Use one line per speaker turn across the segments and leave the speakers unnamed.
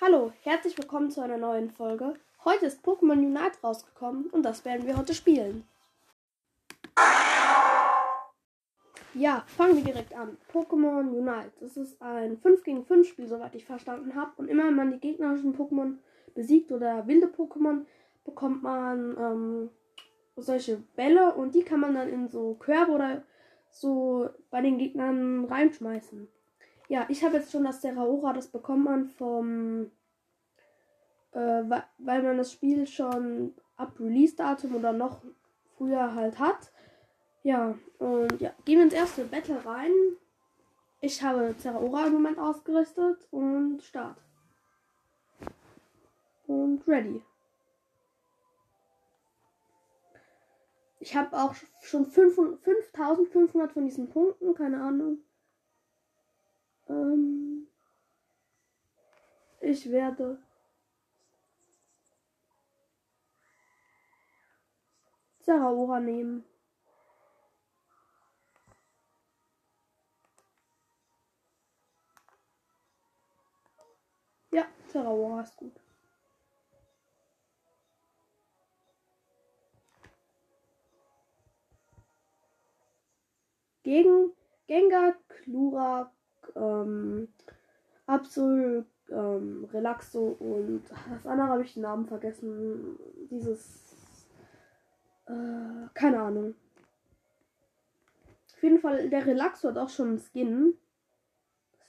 Hallo, herzlich willkommen zu einer neuen Folge. Heute ist Pokémon Unite rausgekommen und das werden wir heute spielen. Ja, fangen wir direkt an. Pokémon Unite. Das ist ein 5 gegen 5 Spiel, soweit ich verstanden habe. Und immer wenn man die gegnerischen Pokémon besiegt oder wilde Pokémon, bekommt man ähm, solche Bälle und die kann man dann in so Körbe oder so bei den Gegnern reinschmeißen. Ja, ich habe jetzt schon das Terraora, das bekommt man vom, äh, weil man das Spiel schon ab Release-Datum oder noch früher halt hat. Ja, und ja, gehen wir ins erste Battle rein. Ich habe Terraora im Moment ausgerüstet und Start. Und ready. Ich habe auch schon 5500 von diesen Punkten, keine Ahnung. Ähm, ich werde Zeraora nehmen. Ja, Zeraora ist gut. Gegen Gengar, Klura, ähm, Absol, ähm, Relaxo und das andere habe ich den Namen vergessen. Dieses, äh, keine Ahnung. Auf jeden Fall, der Relaxo hat auch schon einen Skin.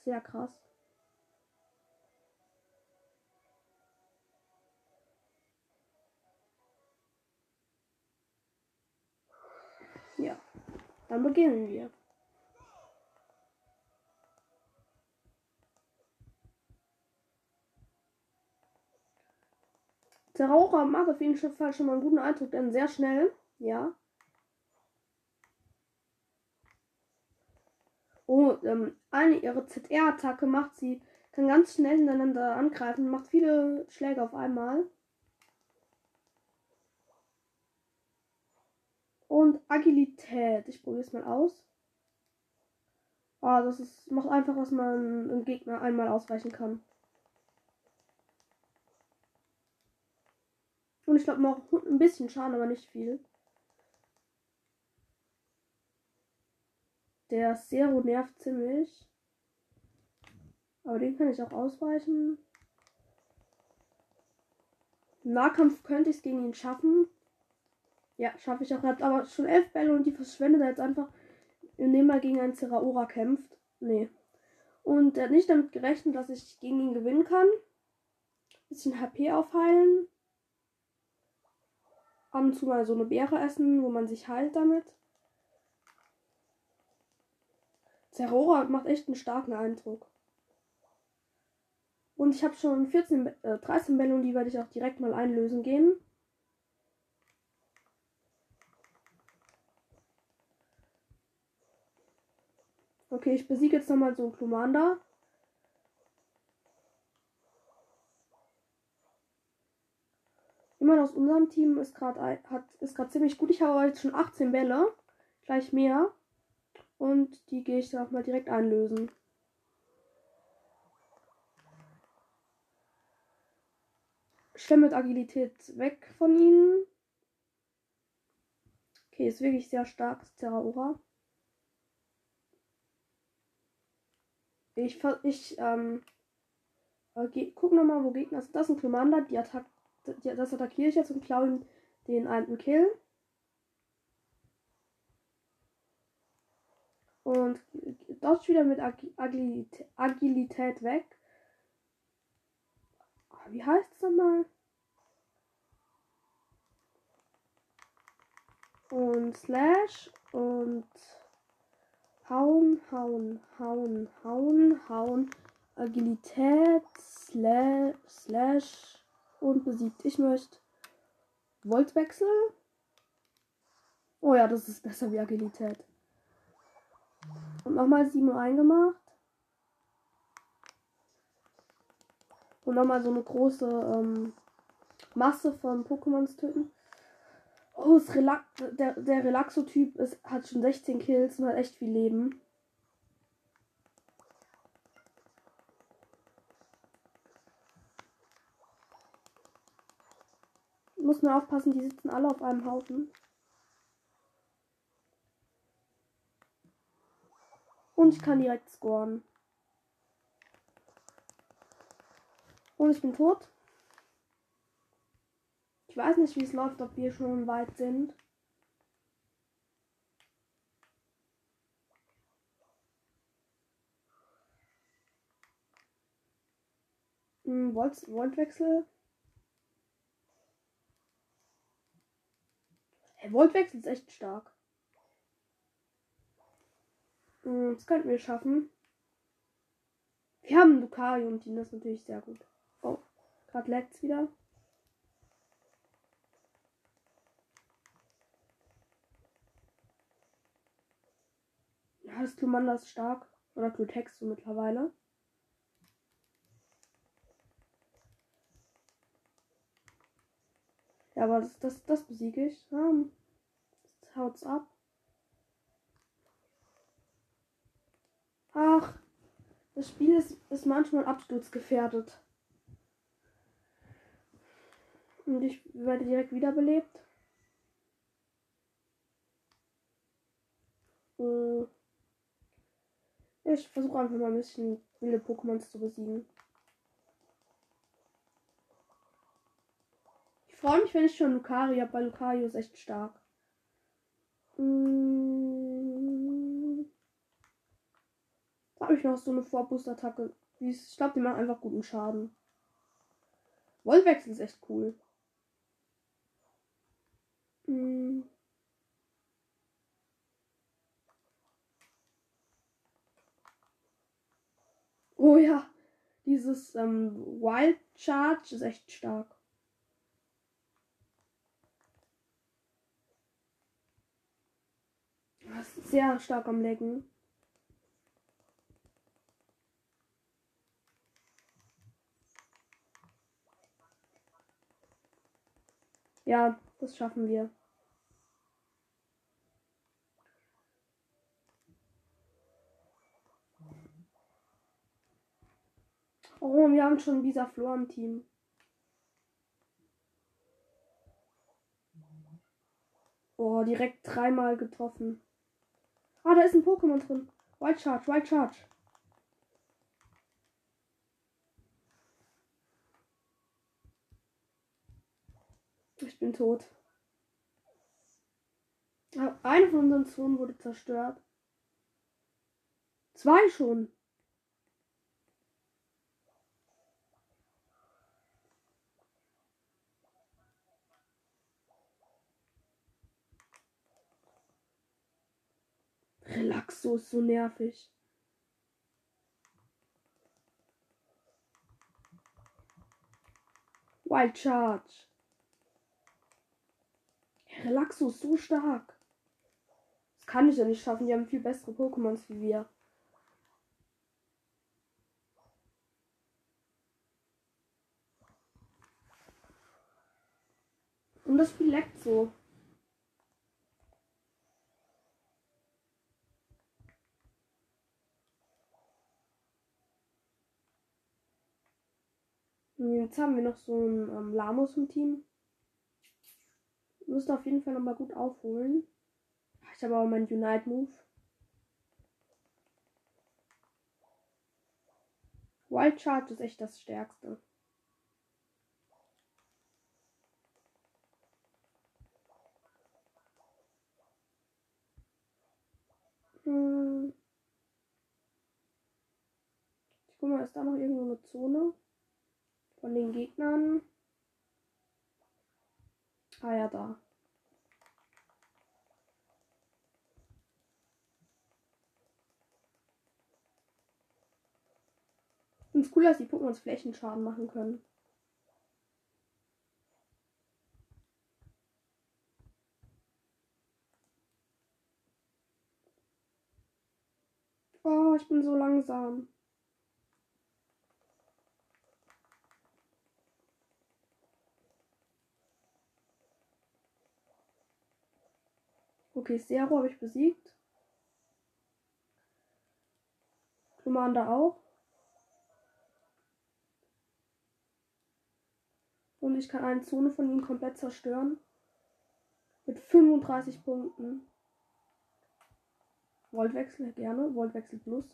Sehr krass. Ja, dann beginnen wir. Der Raucher macht auf jeden Fall schon mal einen guten Eindruck, denn sehr schnell. Ja. Oh, ähm, eine ihre ZR-Attacke macht sie, kann ganz schnell hintereinander angreifen, macht viele Schläge auf einmal. Und Agilität. Ich probiere es mal aus. Ah, das ist, macht einfach, dass man einen Gegner einmal ausweichen kann. Und ich glaube noch ein bisschen Schaden, aber nicht viel. Der Zero nervt ziemlich. Aber den kann ich auch ausweichen. Im Nahkampf könnte ich es gegen ihn schaffen. Ja, schaffe ich auch. Hat aber schon elf Bälle und die verschwendet er jetzt einfach, indem er gegen einen Zeraora kämpft. Nee. Und er hat nicht damit gerechnet, dass ich gegen ihn gewinnen kann. Bisschen HP aufheilen ab und zu mal so eine Beere essen, wo man sich heilt damit. Zerora macht echt einen starken Eindruck. Und ich habe schon 14, äh, 13 Bälle die werde ich auch direkt mal einlösen gehen. Okay, ich besiege jetzt nochmal so einen Klumanda. Jemand aus unserem Team ist gerade ist gerade ziemlich gut. Ich habe jetzt schon 18 Bälle, gleich mehr. Und die gehe ich dann auch mal direkt einlösen. Stelle mit Agilität weg von ihnen. Okay, ist wirklich sehr stark, Terraora. Ich, ich, ähm, äh, guck nochmal, wo Gegner sind. Das ist ein Commander, die Attacke das attackiere ich jetzt und klaue ihm den alten Kill. Und dodge wieder mit Agilität, Agilität weg. Ah, wie heißt es nochmal? Und Slash und hauen, hauen, hauen, hauen, hauen. Agilität, Slash, Slash und besiegt. Ich möchte Voltwechsel. Oh ja, das ist besser wie Agilität. Und nochmal 7 reingemacht. Und nochmal so eine große ähm, Masse von Pokémons töten. Oh, Relax der, der Relaxo-Typ hat schon 16 Kills und hat echt viel Leben. Muss nur aufpassen, die sitzen alle auf einem Haufen. Und ich kann direkt scoren. Und ich bin tot. Ich weiß nicht, wie es läuft, ob wir schon weit sind. Hm, Volt Voltwechsel. Voltwechsel ist echt stark. Hm, das könnten wir schaffen. Wir haben Lucario und Team, das ist natürlich sehr gut. Oh, gerade leckt's wieder. Ja, das Klumanda ist stark. Oder Klutex so mittlerweile. Ja, aber das, das, das besiege ich. Ja, das haut's ab. Ach, das Spiel ist, ist manchmal absturzgefährdet. Und ich werde direkt wiederbelebt. Äh, ich versuche einfach mal ein bisschen wilde Pokémons zu besiegen. Freue mich, wenn ich schon Lucario habe, weil Lucario ist echt stark. Hm. habe ich noch so eine Vorboost-Attacke. Ich glaube, die machen einfach guten Schaden. Wollwechsel ist echt cool. Hm. Oh ja, dieses ähm, Wild Charge ist echt stark. Das ist sehr stark am Lecken. Ja, das schaffen wir. Oh, wir haben schon dieser Flor im Team. Oh, direkt dreimal getroffen. Ah, da ist ein Pokémon drin. White Charge, White Charge. Ich bin tot. Eine von unseren Zonen wurde zerstört. Zwei schon. Relaxo ist so nervig. Wild Charge. Relaxo ist so stark. Das kann ich ja nicht schaffen. Die haben viel bessere Pokémons wie wir. Und das Spiel leckt so. Jetzt haben wir noch so einen ähm, Lamus im Team. Müssen auf jeden Fall nochmal gut aufholen. Ich habe aber meinen Unite Move. Wild Charge ist echt das Stärkste. Hm. Ich guck mal, ist da noch irgendwo eine Zone? Von den Gegnern. Ah ja, da. Und es cool, dass die Pokémon Flächenschaden machen können. Oh, ich bin so langsam. Okay, Zero habe ich besiegt. Commander auch. Und ich kann eine Zone von ihm komplett zerstören. Mit 35 Punkten. Voltwechsel gerne. Voltwechsel plus.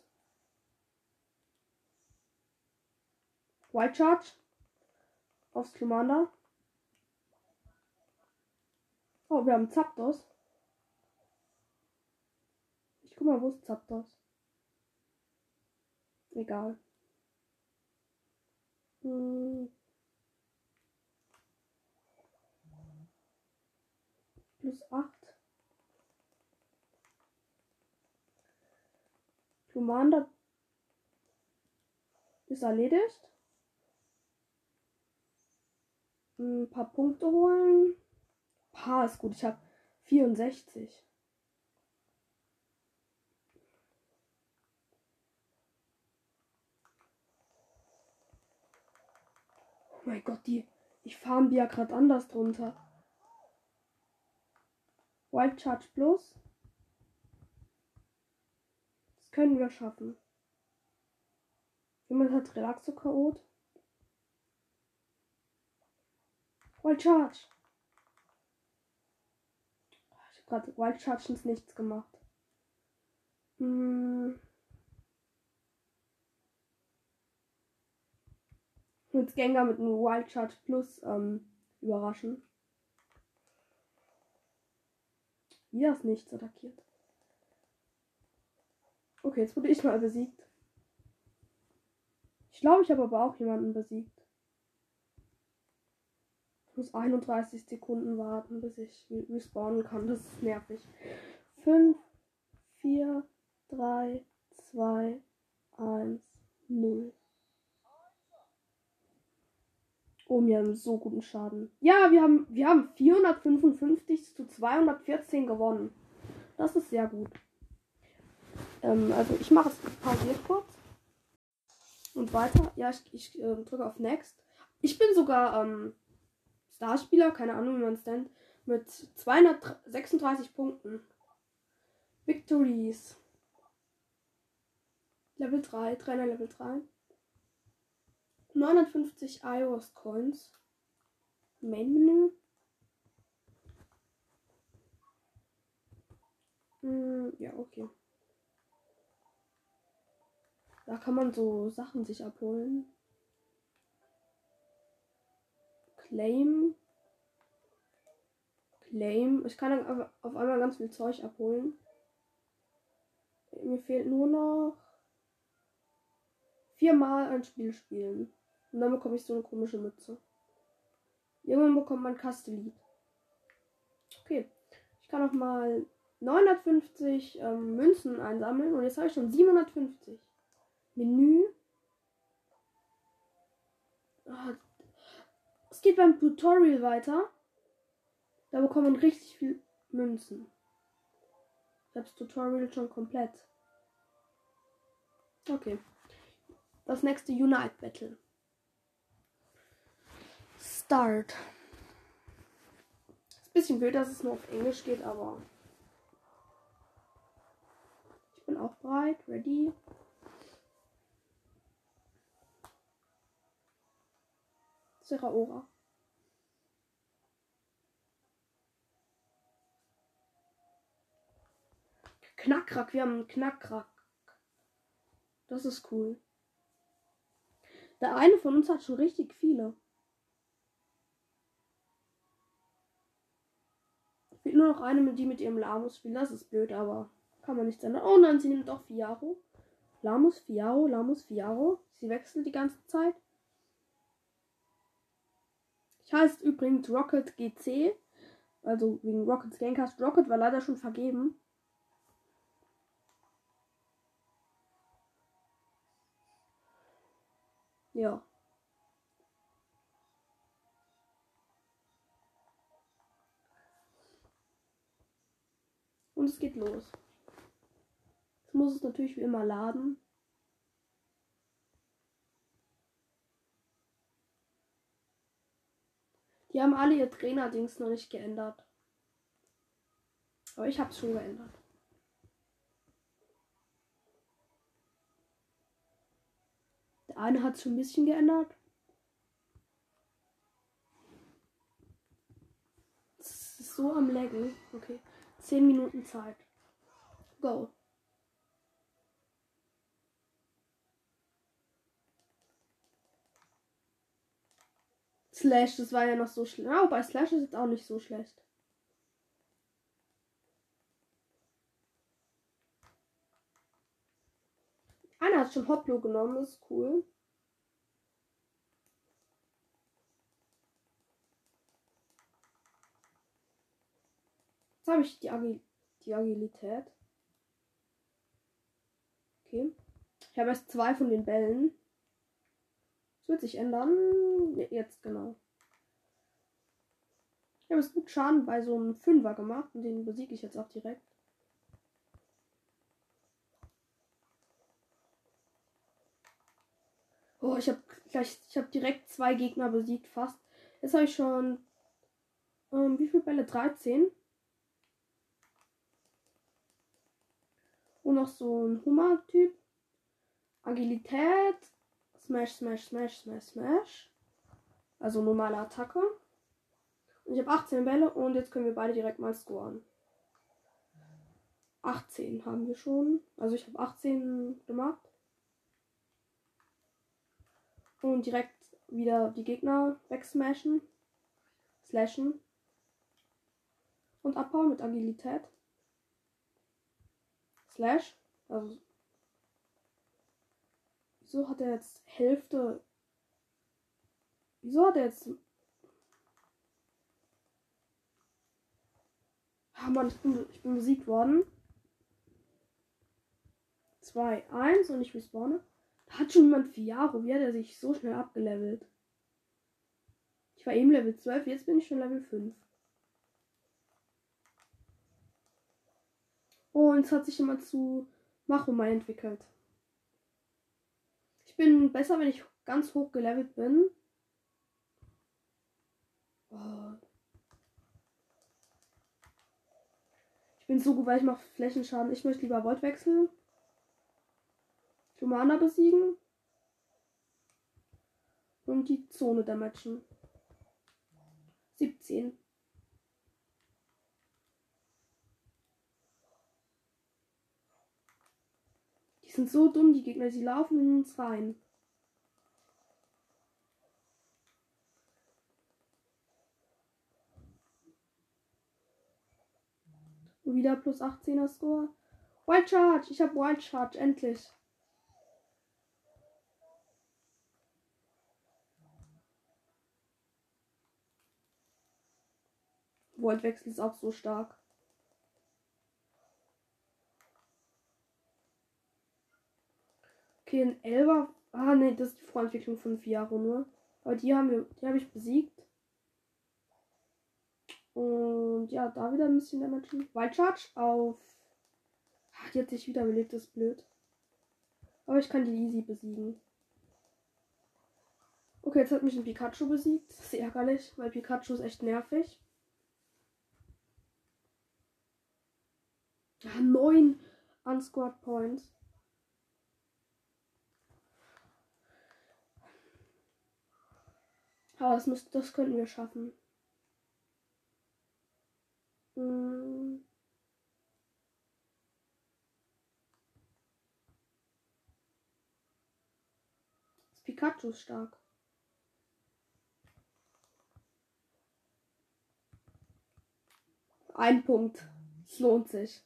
White Charge. Aufs Commander. Oh, wir haben Zapdos. Ich guck mal, wo ist Zapdos? Egal. Hm. Plus 8. Commander ist erledigt. Ein paar Punkte holen. Ein paar ist gut. Ich habe 64. mein Gott, die. Ich farm die ja gerade anders drunter. Wild Charge Plus. Das können wir schaffen. Jemand hat Relaxo-Chaot. Wild Charge. Ich habe gerade Wild Charge ins Nichts gemacht. Hm. Mit Gengar mit einem Wild Charge Plus ähm, überraschen. Wieder ist nichts attackiert. Okay, jetzt wurde ich mal besiegt. Ich glaube, ich habe aber auch jemanden besiegt. Ich muss 31 Sekunden warten, bis ich respawnen kann. Das ist nervig. 5, 4, 3, 2, 1, 0. Oh, wir haben so guten Schaden. Ja, wir haben, wir haben 455 zu 214 gewonnen. Das ist sehr gut. Ähm, also ich mache es pausiert kurz. Und weiter. Ja, ich, ich äh, drücke auf Next. Ich bin sogar ähm, Starspieler, keine Ahnung, wie man es nennt, mit 236 Punkten. Victories. Level 3, Trainer Level 3. 950 iOS Coins. Main Menü. Hm, ja, okay. Da kann man so Sachen sich abholen. Claim. Claim. Ich kann auf einmal ganz viel Zeug abholen. Mir fehlt nur noch viermal ein Spiel spielen. Und dann bekomme ich so eine komische Mütze. Irgendwann bekommt man Castellit. Okay. Ich kann noch mal 950 ähm, Münzen einsammeln. Und jetzt habe ich schon 750. Menü. Ah, es geht beim Tutorial weiter. Da bekommt man richtig viel Münzen. Ich habe das Tutorial schon komplett. Okay. Das nächste Unite Battle. Start. Ist ein bisschen blöd, dass es nur auf Englisch geht, aber ich bin auch bereit. Ready. Seraora. Knackrack, wir haben einen Knackrack. Das ist cool. Der eine von uns hat schon richtig viele. Fehlt nur noch eine, die mit ihrem Lamus spielt. Das ist blöd, aber kann man nicht ändern. Oh nein, sie nimmt auch Fiaro. Lamus, Fiaro, Lamus, Fiaro. Sie wechselt die ganze Zeit. Ich heiße übrigens Rocket GC. Also wegen Rockets Gamecast. Rocket war leider schon vergeben. Ja. Und es geht los. Jetzt muss es natürlich wie immer laden. Die haben alle ihr Trainerdings noch nicht geändert. Aber ich habe es schon geändert. Der eine hat es schon ein bisschen geändert. so am Laggen. Okay. 10 Minuten Zeit. Go. Slash, das war ja noch so schlecht. Ja, bei Slash ist jetzt auch nicht so schlecht. Einer hat schon Hoplo genommen, ist cool. Jetzt habe ich die, Agil die Agilität. Okay. Ich habe erst zwei von den Bällen. Das wird sich ändern. Jetzt genau. Ich habe es gut Schaden bei so einem Fünfer gemacht und den besiege ich jetzt auch direkt. Oh, ich habe gleich, ich habe direkt zwei Gegner besiegt fast. Jetzt habe ich schon ähm, wie viele Bälle? 13. Und noch so ein Hummer-Typ. Agilität. Smash, Smash, Smash, Smash, Smash. Also normale Attacke. Und ich habe 18 Bälle und jetzt können wir beide direkt mal scoren. 18 haben wir schon. Also ich habe 18 gemacht. Und direkt wieder die Gegner wegsmashen. Slashen. Und abbauen mit Agilität. Slash. Also. Wieso hat er jetzt Hälfte. Wieso hat er jetzt. Ah Mann, ich bin, ich bin besiegt worden. 2, 1 und ich respawne. Da hat schon jemand Fiaro. Wie hat er sich so schnell abgelevelt? Ich war eben Level 12, jetzt bin ich schon Level 5. Und es hat sich immer zu Machoma entwickelt. Ich bin besser, wenn ich ganz hoch gelevelt bin. Oh. Ich bin so gut, weil ich mache Flächenschaden. Ich möchte lieber Voltwechsel. Humana besiegen. Und die Zone damagen. 17. sind so dumm, die Gegner. Sie laufen in uns rein. wieder plus 18er Score. Wild Charge. Ich habe Wild Charge. Endlich. Voltwechsel ist auch so stark. Okay, ein Elber. Ah, ne, das ist die Vorentwicklung von Fiaro nur. Aber die haben wir, die habe ich besiegt. Und ja, da wieder ein bisschen Damage. Wild Charge auf. Ach, die hat sich wieder belebt, das ist blöd. Aber ich kann die easy besiegen. Okay, jetzt hat mich ein Pikachu besiegt. Das ist ärgerlich, weil Pikachu ist echt nervig. Ja, neun Unsquad Points. Aber das, müsst, das könnten wir schaffen. Hm. Das Pikachu ist stark. Ein Punkt. Es lohnt sich.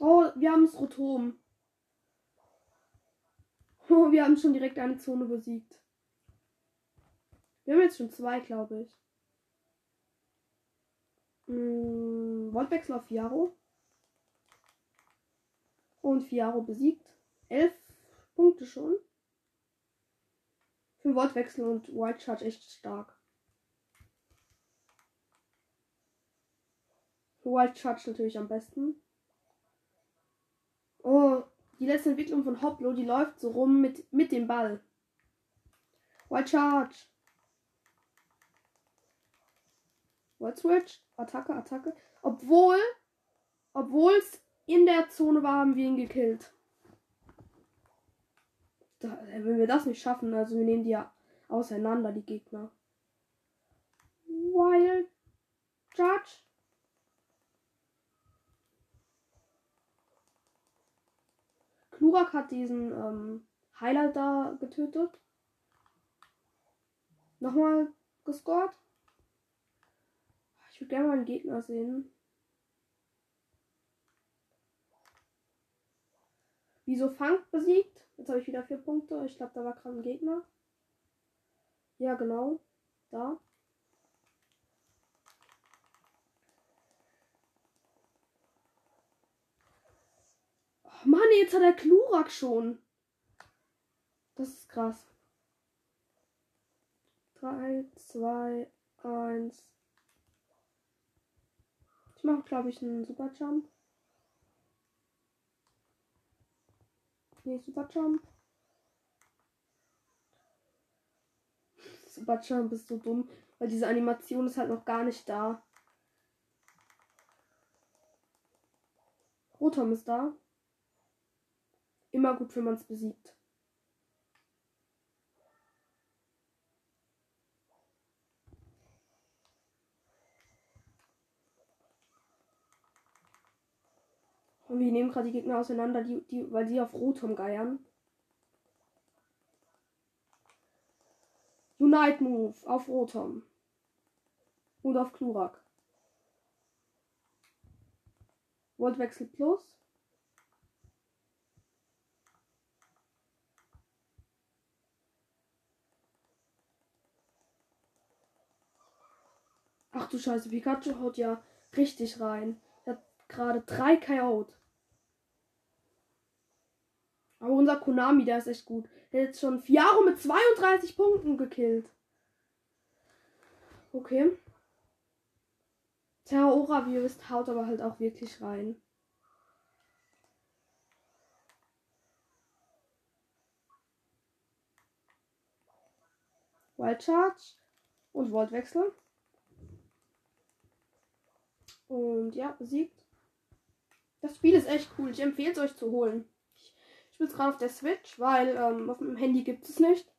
Oh, wir haben das Rotom. Oh, wir haben schon direkt eine Zone besiegt. Wir haben jetzt schon zwei, glaube ich. Hm, Wortwechsel auf Fiaro. Und Fiaro besiegt. Elf Punkte schon. Für Wortwechsel und White Charge echt stark. White Charge natürlich am besten. Oh, die letzte Entwicklung von Hoplo, die läuft so rum mit, mit dem Ball. White Charge. White Switch. Attacke, Attacke. Obwohl, obwohl es in der Zone war, haben wir ihn gekillt. Da, wenn wir das nicht schaffen, also wir nehmen die ja auseinander, die Gegner. Wild Judge. Klurak hat diesen ähm, Heiler da getötet. Nochmal gescored. Ich würde gerne mal einen Gegner sehen. Wieso Fang besiegt? Jetzt habe ich wieder vier Punkte. Ich glaube, da war gerade ein Gegner. Ja, genau. Da. Oh Mann, jetzt hat er Klurak schon. Das ist krass. 3, 2, 1. Ich mache, glaube ich, einen Superjump. Nee, Superjump. Superjump ist so dumm, weil diese Animation ist halt noch gar nicht da. Rotom ist da. Immer gut, wenn man es besiegt. Und wir nehmen gerade die Gegner auseinander, die, die, weil die auf Rotom geiern. Unite Move auf Rotom. Und auf Klurak. Voltwechsel Plus. Ach du Scheiße, Pikachu haut ja richtig rein. Er hat gerade drei KO. Aber unser Konami, der ist echt gut. Der hat jetzt schon Fiaro mit 32 Punkten gekillt. Okay. Terrora, wie ihr wisst, haut aber halt auch wirklich rein. Wild Charge und Voltwechsel. Und ja, besiegt. Das Spiel ist echt cool. Ich empfehle es euch zu holen spiele es gerade auf der Switch, weil ähm, auf dem Handy gibt es nicht.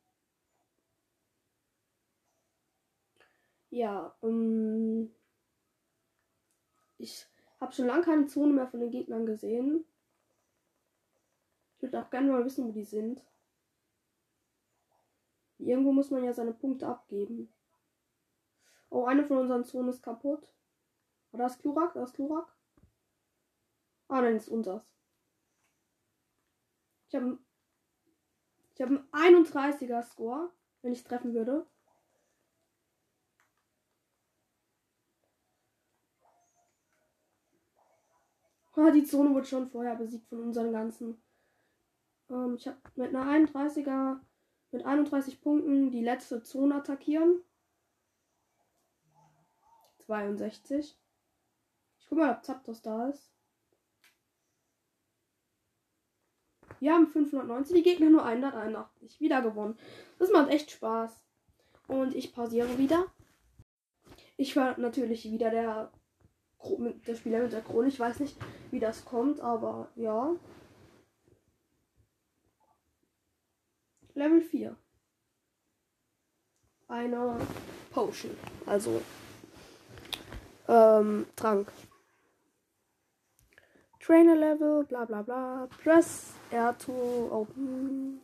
Ja, ähm, ich habe schon lange keine Zone mehr von den Gegnern gesehen. Ich würde auch gerne mal wissen, wo die sind. Irgendwo muss man ja seine Punkte abgeben. Oh, eine von unseren Zonen ist kaputt. War das Klurak? Das ist Klurak? Ah, nein, ist unseres. Ich habe ich hab einen 31er Score, wenn ich treffen würde. Ah, die Zone wurde schon vorher besiegt von unseren ganzen. Ähm, ich habe mit einer 31er, mit 31 Punkten die letzte Zone attackieren. 62. Guck mal, ob Zapdos da ist. Wir haben 590, die Gegner nur 181. Wieder gewonnen. Das macht echt Spaß. Und ich pausiere wieder. Ich war natürlich wieder der, der Spieler mit der Krone. Ich weiß nicht, wie das kommt, aber ja. Level 4. Eine Potion. Also ähm, Trank. Trainer Level, bla bla bla. Press R to open.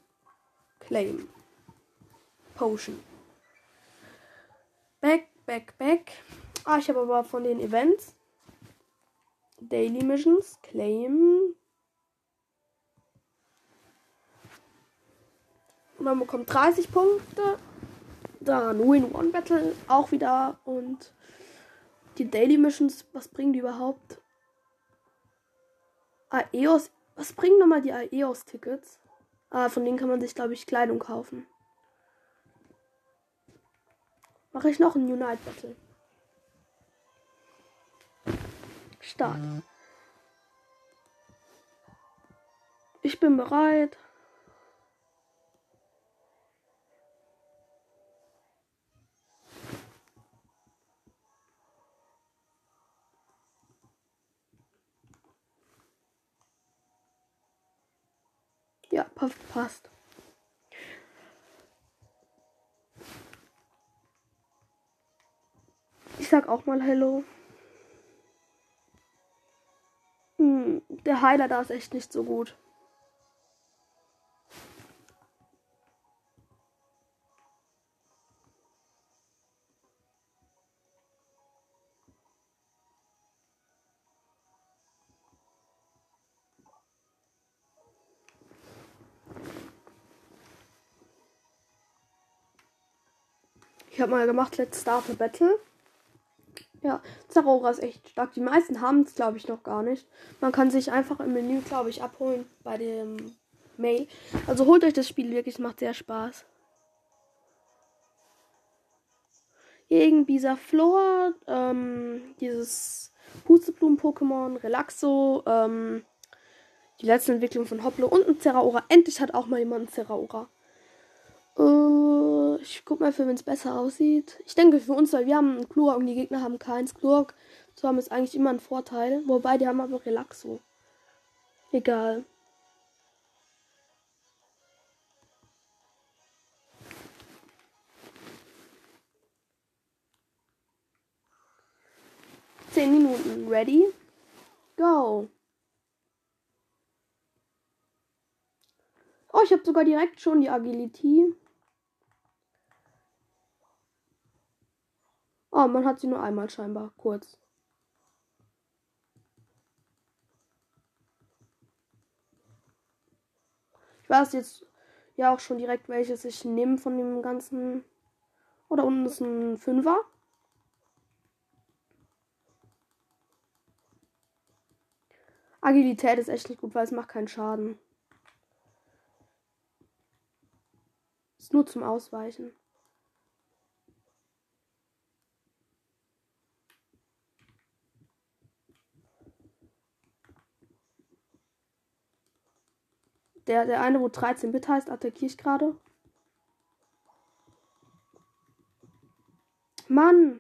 Claim. Potion. Back, back, back. Ah, ich habe aber von den Events. Daily Missions. Claim. Man bekommt 30 Punkte. Dann Win-One Battle auch wieder. Und die Daily Missions, was bringen die überhaupt? Aeos. Was bringen nochmal die Aeos-Tickets? Ah, von denen kann man sich, glaube ich, Kleidung kaufen. Mache ich noch ein Unite Battle. Start. Ich bin bereit. Ja, passt. Ich sag auch mal Hello. Hm, der Heiler da ist echt nicht so gut. Ich habe mal gemacht, Let's Start a Battle. Ja, Zerora ist echt stark. Die meisten haben es, glaube ich, noch gar nicht. Man kann sich einfach im Menü, glaube ich, abholen bei dem Mail. Also holt euch das Spiel wirklich, macht sehr Spaß. Gegen Bisaflor, ähm, dieses Pusteblumen-Pokémon, Relaxo, ähm, die letzte Entwicklung von Hoplo und ein Zeraora. Endlich hat auch mal jemand ein Zeraora. Äh, ich guck mal, für wenn es besser aussieht. Ich denke für uns, weil wir haben einen Klurk und die Gegner haben keins. Klurk zu haben ist eigentlich immer ein Vorteil. Wobei, die haben aber Relaxo. Egal. Zehn Minuten. Ready? Go. Oh, ich habe sogar direkt schon die Agility. Oh, man hat sie nur einmal scheinbar. Kurz. Ich weiß jetzt ja auch schon direkt, welches ich nehme von dem ganzen. Oder unten ist ein Fünfer. Agilität ist echt nicht gut, weil es macht keinen Schaden. Ist nur zum Ausweichen. Der, der eine, wo 13-Bit heißt, attackiere ich gerade. Mann!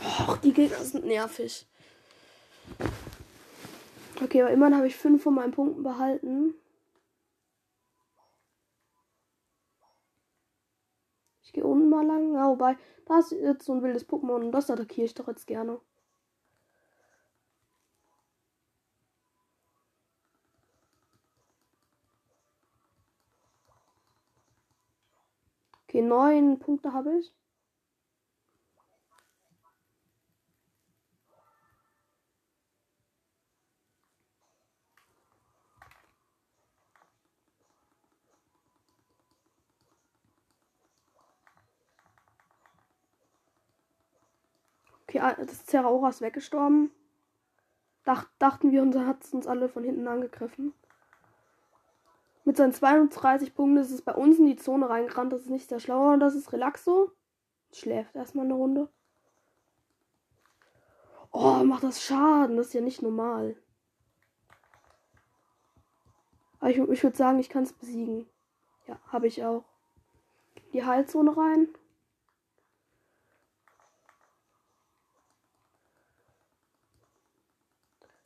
Och, die Gegner sind nervig. Okay, aber immerhin habe ich fünf von meinen Punkten behalten. Ich gehe unten mal lang. Ja, wobei, da ist jetzt so ein wildes Pokémon und das attackiere ich doch jetzt gerne. Okay, neun Punkte habe ich. Okay, ah, das Zeraora ist weggestorben. Dach, dachten wir, unser hat uns alle von hinten angegriffen. Mit seinen 32 Punkten ist es bei uns in die Zone reingerannt. Das ist nicht sehr. Und das ist Relaxo. Schläft erstmal eine Runde. Oh, macht das Schaden. Das ist ja nicht normal. Aber ich, ich würde sagen, ich kann es besiegen. Ja, habe ich auch. Die Heilzone rein.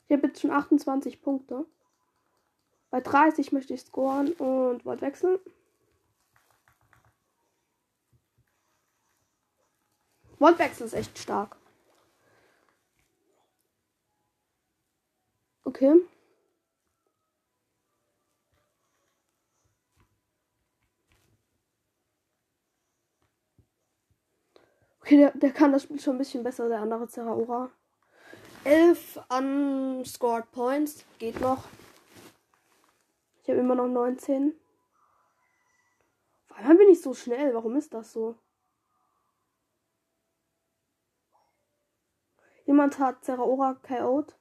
Ich habe jetzt schon 28 Punkte. Bei 30 möchte ich scoren und wollte wechseln. Wortwechsel ist echt stark. Okay. Okay, der, der kann das Spiel schon ein bisschen besser, der andere Zeraora. 11 unscored Points. Geht noch. Ich habe immer noch 19. Auf einmal bin ich so schnell. Warum ist das so? Jemand hat Zeraora KO'd.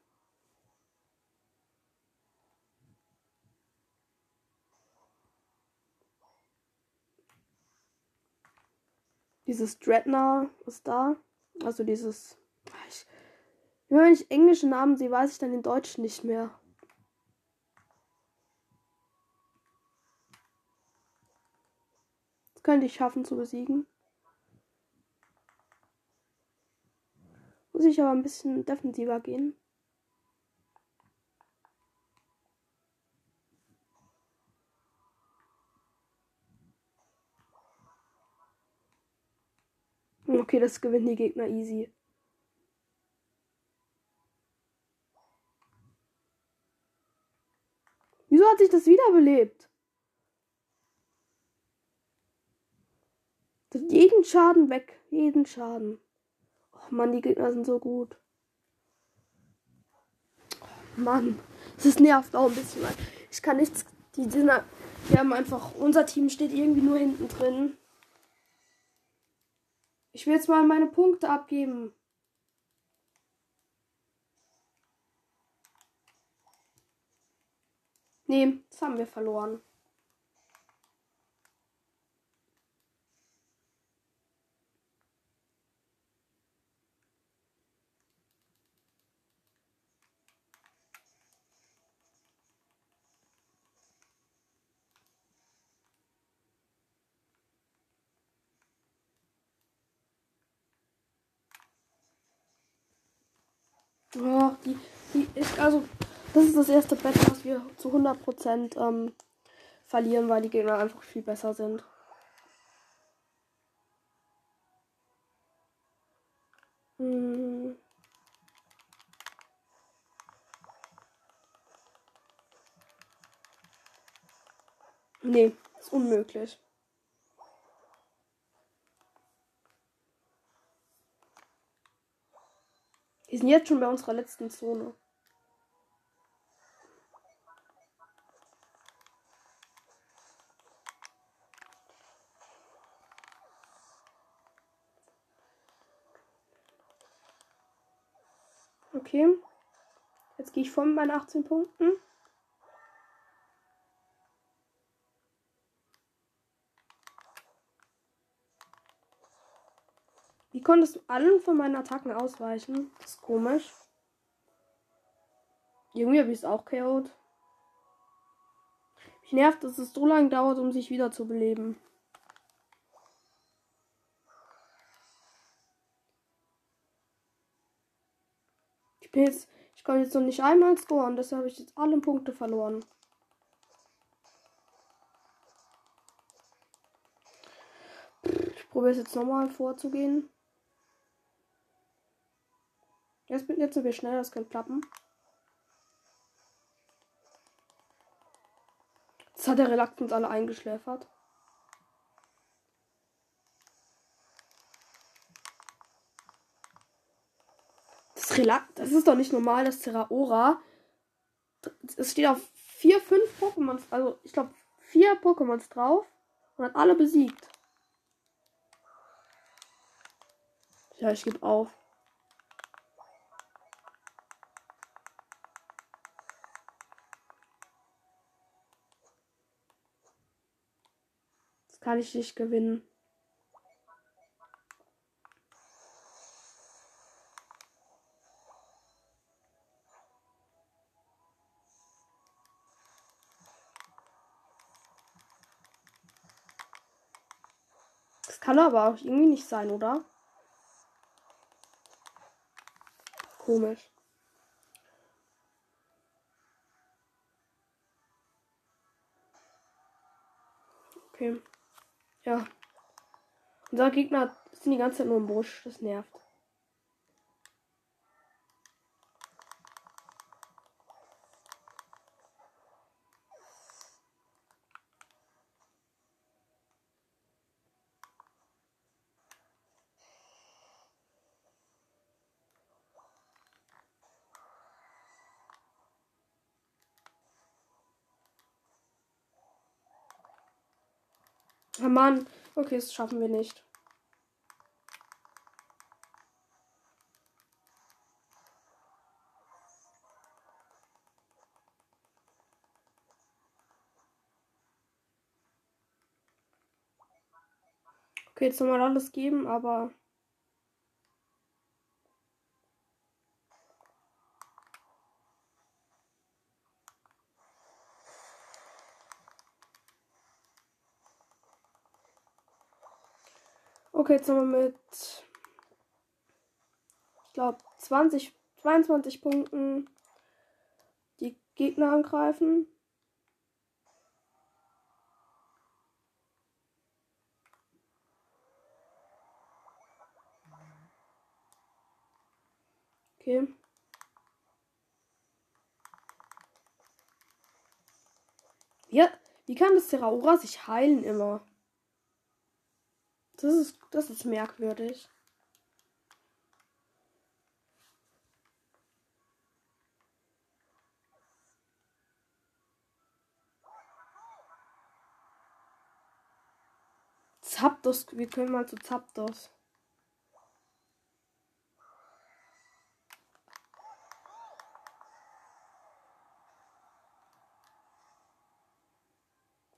Dieses Dreadnought ist da. Also dieses. Ich, wenn ich englische Namen sehe, weiß ich dann den deutschen nicht mehr. Könnte ich schaffen zu besiegen. Muss ich aber ein bisschen defensiver gehen. Okay, das gewinnen die Gegner easy. Wieso hat sich das wiederbelebt? Jeden Schaden weg. Jeden Schaden. Oh Mann, die Gegner sind so gut. Oh Mann, das nervt auch ein bisschen. Ich kann nichts. Die, sind, die haben einfach. Unser Team steht irgendwie nur hinten drin. Ich will jetzt mal meine Punkte abgeben. Nee, das haben wir verloren. Oh, die, die ist also, das ist das erste Bett, was wir zu 100% ähm, verlieren, weil die Gegner einfach viel besser sind. Hm. Nee, ist unmöglich. Wir sind jetzt schon bei unserer letzten Zone. Okay. Jetzt gehe ich mit meinen 18 Punkten. Konntest du allen von meinen Attacken ausweichen. Das ist komisch. Irgendwie habe ich es auch KO'd. Mich nervt, dass es so lange dauert, um sich wieder zu beleben. Ich bin jetzt, ich kann jetzt noch nicht einmal scoren, deshalb habe ich jetzt alle Punkte verloren. Ich probiere es jetzt nochmal vorzugehen. Jetzt, jetzt sind wir schnell, das könnte klappen. Das hat der Relax uns alle eingeschläfert. Das Relax, das ist doch nicht normal, das Terraora. Es steht auf vier, fünf Pokémons, also ich glaube vier Pokémons drauf und hat alle besiegt. Ja, ich gebe auf. Kann ich nicht gewinnen. Das kann aber auch irgendwie nicht sein, oder? Komisch. Okay. Ja. Unser Gegner ist die ganze Zeit nur im Busch. Das nervt. Oh Mann. Okay, das schaffen wir nicht. Okay, jetzt nochmal alles geben, aber Okay, jetzt sind wir mit, ich glaube, 20, 22 Punkten die Gegner angreifen. Okay. Ja, wie kann das Terraura sich heilen immer? Das ist, das ist merkwürdig. Zapdos, wir können mal zu Zapdos.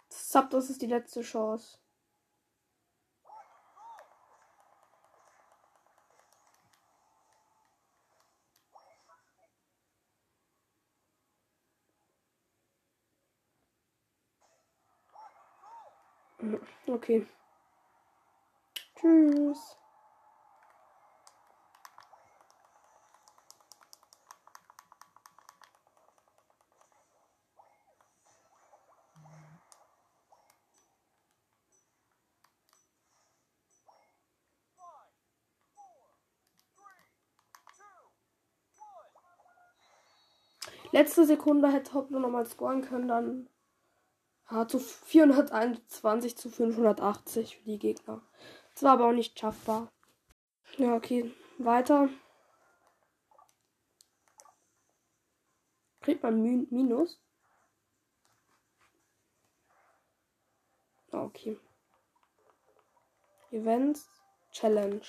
Zapdos ist die letzte Chance. Okay. Tschüss. Letzte Sekunde hätte Hopplo nochmal scoren können, dann ja, zu 421 zu 580 für die Gegner. Das war aber auch nicht schaffbar. Ja, okay. Weiter. Kriegt man Min Minus? Ah, okay. Events Challenge.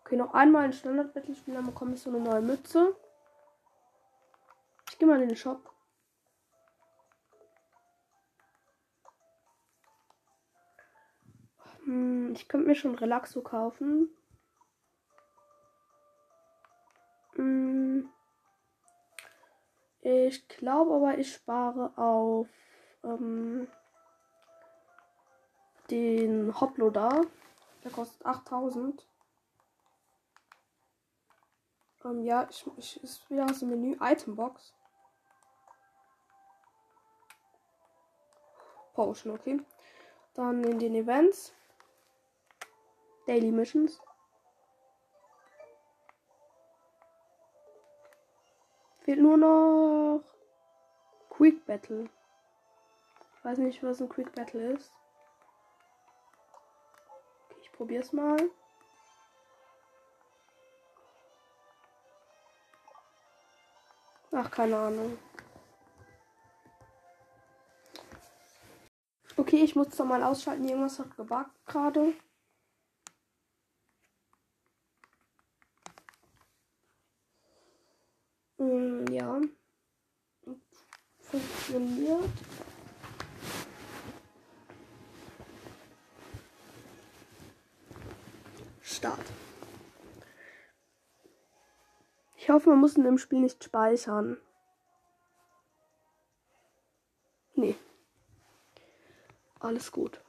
Okay, noch einmal ein Standard-Battle spielen, dann bekomme ich so eine neue Mütze. Ich gehe mal in den Shop. Hm, ich könnte mir schon Relaxo kaufen. Hm, ich glaube aber, ich spare auf ähm, den Hoplo da. Der kostet 8000. Ähm, ja, ich, ich ist wieder aus dem Menü Itembox. Potion, okay. Dann in den Events. Daily Missions. Fehlt nur noch Quick Battle. Ich weiß nicht, was ein Quick Battle ist. Okay, ich probier's mal. Ach, keine Ahnung. Okay, ich muss es mal ausschalten. Irgendwas hat gebackt gerade. Mm, ja. Funktioniert. Start. Ich hoffe, man muss in dem Spiel nicht speichern. Nee. Alles gut.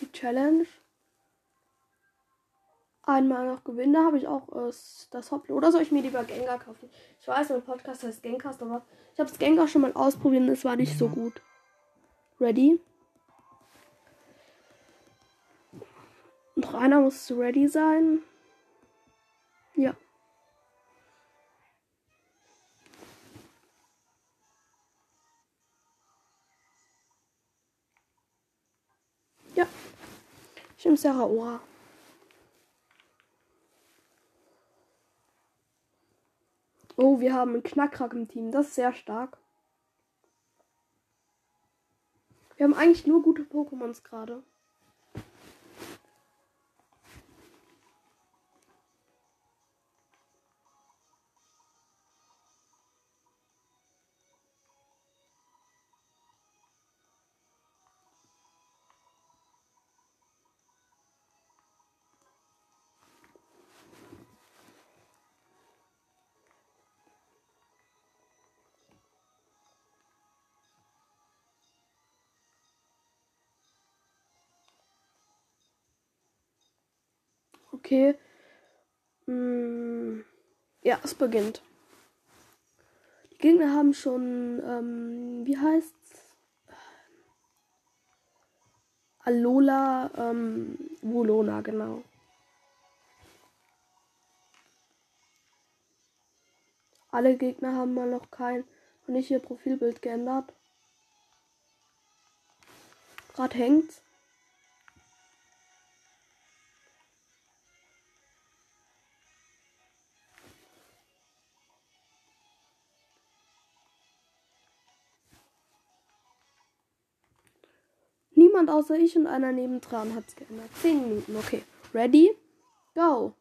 Die Challenge. Einmal noch gewinnen, da habe ich auch äh, das Hoppel. Oder soll ich mir lieber Gengar kaufen? Ich weiß, mein Podcast heißt Gencast, aber ich habe das Gengar schon mal ausprobiert und es war nicht so gut. Ready? Noch einer muss ready sein. Ja. Ich nehme Sarah Ora. Oh, wir haben einen Knackrack im Team. Das ist sehr stark. Wir haben eigentlich nur gute Pokémons gerade. okay. Hm, ja, es beginnt. Die Gegner haben schon, ähm, wie heißt's? Alola, ähm, Volona, genau. Alle Gegner haben mal noch kein und nicht ihr Profilbild geändert. Gerade hängt's. Niemand außer ich und einer nebendran hat es geändert. Zehn Minuten, okay. Ready? Go.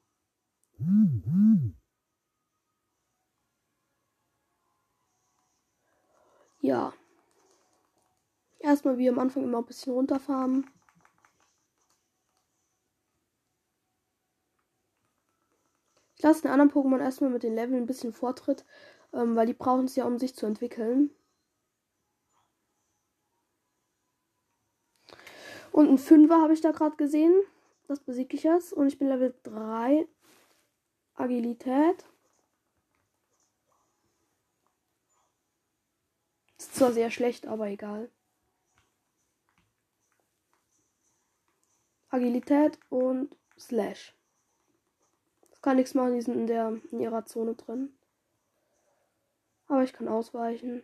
Ja. Erstmal wie am Anfang immer ein bisschen runterfahren. Ich lasse den anderen Pokémon erstmal mit den Leveln ein bisschen Vortritt, ähm, weil die brauchen es ja, um sich zu entwickeln. Und ein Fünfer habe ich da gerade gesehen. Das besiege ich jetzt. Und ich bin Level 3. Agilität. Ist zwar sehr schlecht, aber egal. Agilität und Slash. Das kann nichts machen, die sind in, der, in ihrer Zone drin. Aber ich kann ausweichen.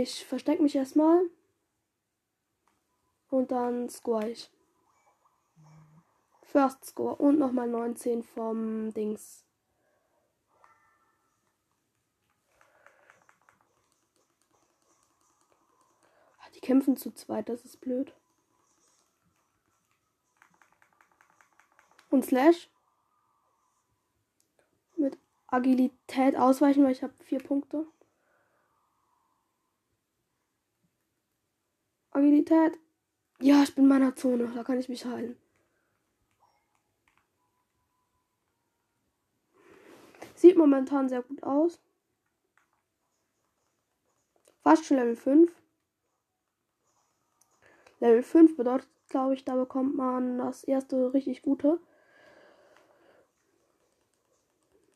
Ich verstecke mich erstmal. Und dann score ich. First Score und nochmal 19 vom Dings. Ah, die kämpfen zu zweit, das ist blöd. Und Slash. Mit Agilität ausweichen, weil ich habe vier Punkte. Agilität. Ja, ich bin in meiner Zone. Da kann ich mich heilen. Sieht momentan sehr gut aus. Fast schon Level 5. Level 5 bedeutet, glaube ich, da bekommt man das erste richtig gute.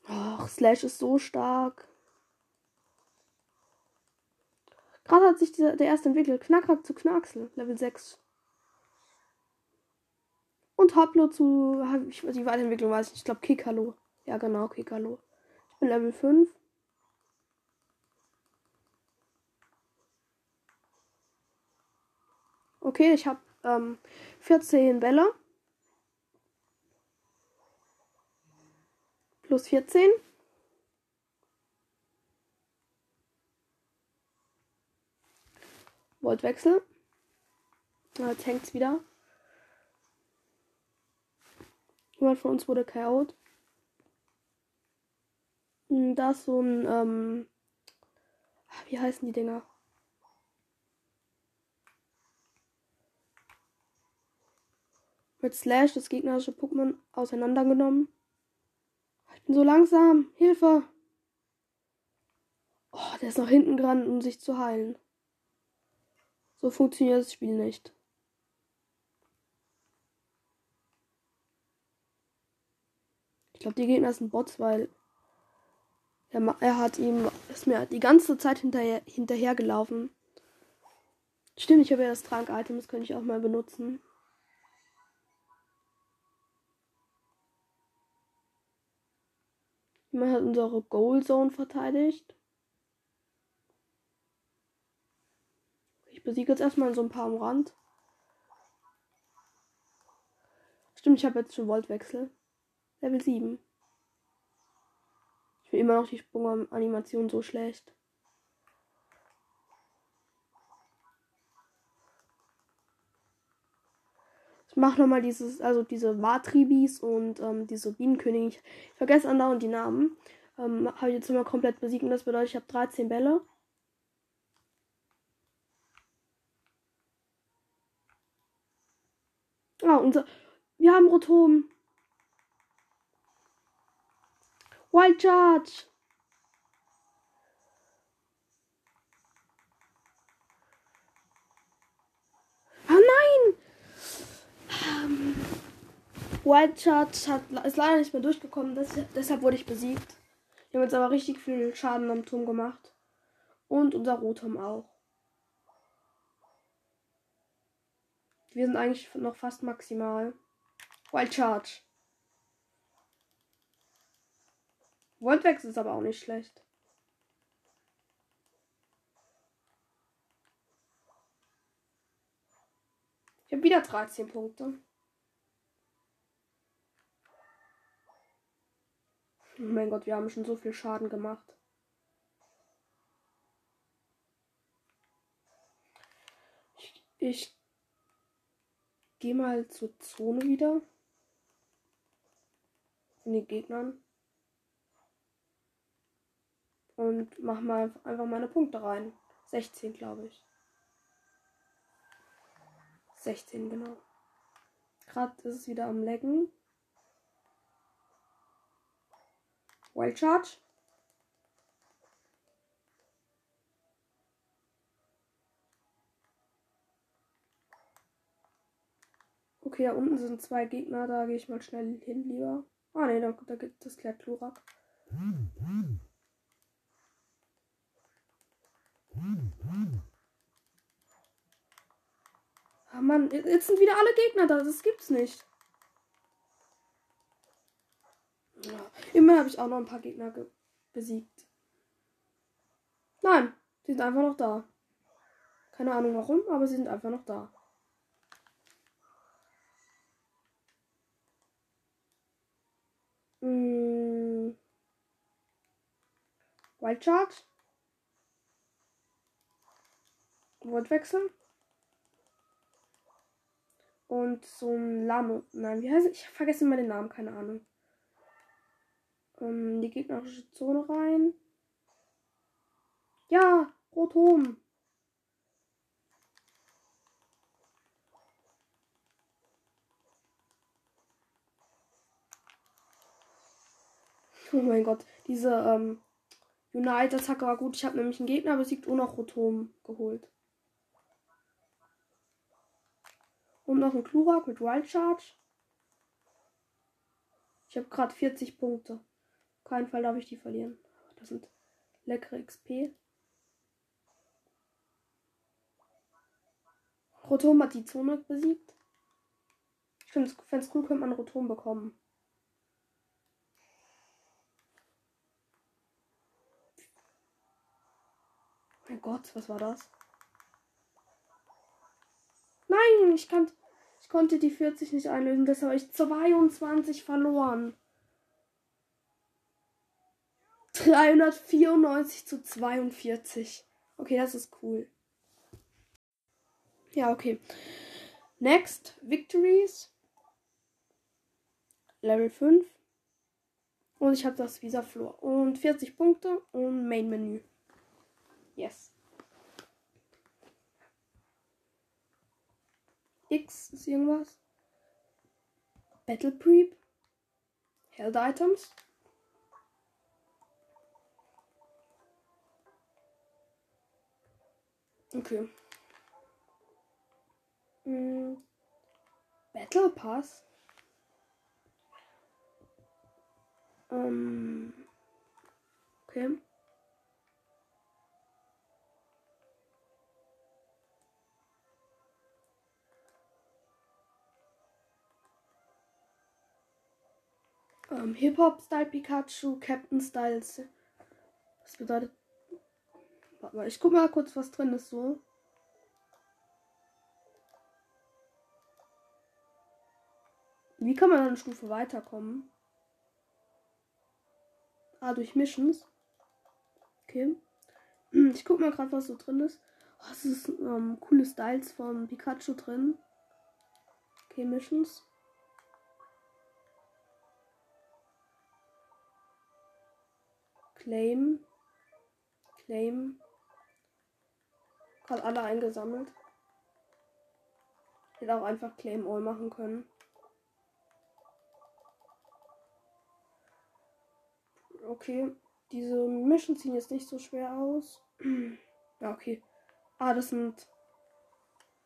Ach, Slash ist so stark. Gerade hat sich dieser, der erste entwickelt. Knackrack zu Knacksel. Level 6. Und Haplo zu. Ich, die Weiterentwicklung weiß ich nicht. Ich glaube Kikalo. Ja, genau, Kikalo. Ich bin Level 5. Okay, ich habe ähm, 14 Bälle. Plus 14. Voltwechsel. Jetzt hängt es wieder. Jemand von uns wurde KO'd. Hm, da ist so ein, ähm, wie heißen die Dinger? Mit Slash das gegnerische Pokémon auseinandergenommen. Ich bin so langsam. Hilfe! Oh, der ist nach hinten gerannt, um sich zu heilen. So funktioniert das Spiel nicht. Ich glaube, die Gegner sind Bots, weil er, er hat ihm ist mir die ganze Zeit hinterher hinterhergelaufen. Stimmt, ich habe ja das Trank-Item, das könnte ich auch mal benutzen. Jemand hat unsere Goal Zone verteidigt. Besiege jetzt erstmal so ein paar am Rand. Stimmt, ich habe jetzt schon Voltwechsel. Level 7. Ich will immer noch die Sprunganimation so schlecht. Ich mache nochmal dieses, also diese Watribis und ähm, diese Bienenkönigin. Ich vergesse andauernd die Namen. Ähm, habe ich jetzt nochmal komplett besiegt und das bedeutet, ich habe 13 Bälle. Ah, unser. Wir haben Rotom. Wild Charge. Ah nein! Ähm, Wild Charge hat, ist leider nicht mehr durchgekommen, das, deshalb wurde ich besiegt. Wir haben jetzt aber richtig viel Schaden am Turm gemacht. Und unser Rotom auch. Wir sind eigentlich noch fast maximal. Wild Charge. Wortwechsel ist aber auch nicht schlecht. Ich habe wieder 13 Punkte. Oh mein Gott, wir haben schon so viel Schaden gemacht. Ich, ich gehe mal zur Zone wieder. In den Gegnern. Und mach mal einfach meine Punkte rein. 16, glaube ich. 16, genau. Gerade ist es wieder am Lecken. Wild Charge. Okay, da unten sind zwei Gegner, da gehe ich mal schnell hin lieber. Ah ne, da, da gibt es klärt Chlorak. Ah Mann, jetzt sind wieder alle Gegner da, das gibt's nicht. Ja, immer habe ich auch noch ein paar Gegner besiegt. Nein, sie sind einfach noch da. Keine Ahnung warum, aber sie sind einfach noch da. Wild Charge. Wortwechsel. Und so ein Lame. Nein, wie heißt es? Ich vergesse immer den Namen, keine Ahnung. Ähm, die gegnerische Zone rein. Ja, Rotom. Oh mein Gott, diese ähm, Unite-Attacke war gut. Ich habe nämlich einen Gegner besiegt und noch Rotom geholt. Und noch ein Klurak mit Wild Charge. Ich habe gerade 40 Punkte. Auf keinen Fall darf ich die verlieren. Das sind leckere XP. Rotom hat die Zone besiegt. Ich finde es cool, könnte man Rotom bekommen. Mein Gott, was war das? Nein, ich, kann, ich konnte die 40 nicht einlösen, deshalb habe ich 22 verloren. 394 zu 42. Okay, das ist cool. Ja, okay. Next, Victories. Level 5. Und ich habe das Visa Floor. Und 40 Punkte und Main Menü. Yes. X ist irgendwas. Battle Preep. Held Items. Okay. Mm. Battle Pass. Ähm. Okay. Ähm, Hip-Hop-Style Pikachu, Captain Styles. Was bedeutet. Warte mal, ich guck mal kurz, was drin ist so. Wie kann man eine Stufe weiterkommen? Ah, durch Missions. Okay. Ich guck mal gerade, was so drin ist. Oh, es ist ähm, coole Styles von Pikachu drin. Okay, Missions. Claim. Claim. Gerade alle eingesammelt. Hätte auch einfach Claim All machen können. Okay. Diese Mission ziehen jetzt nicht so schwer aus. ja, okay. Ah, das sind.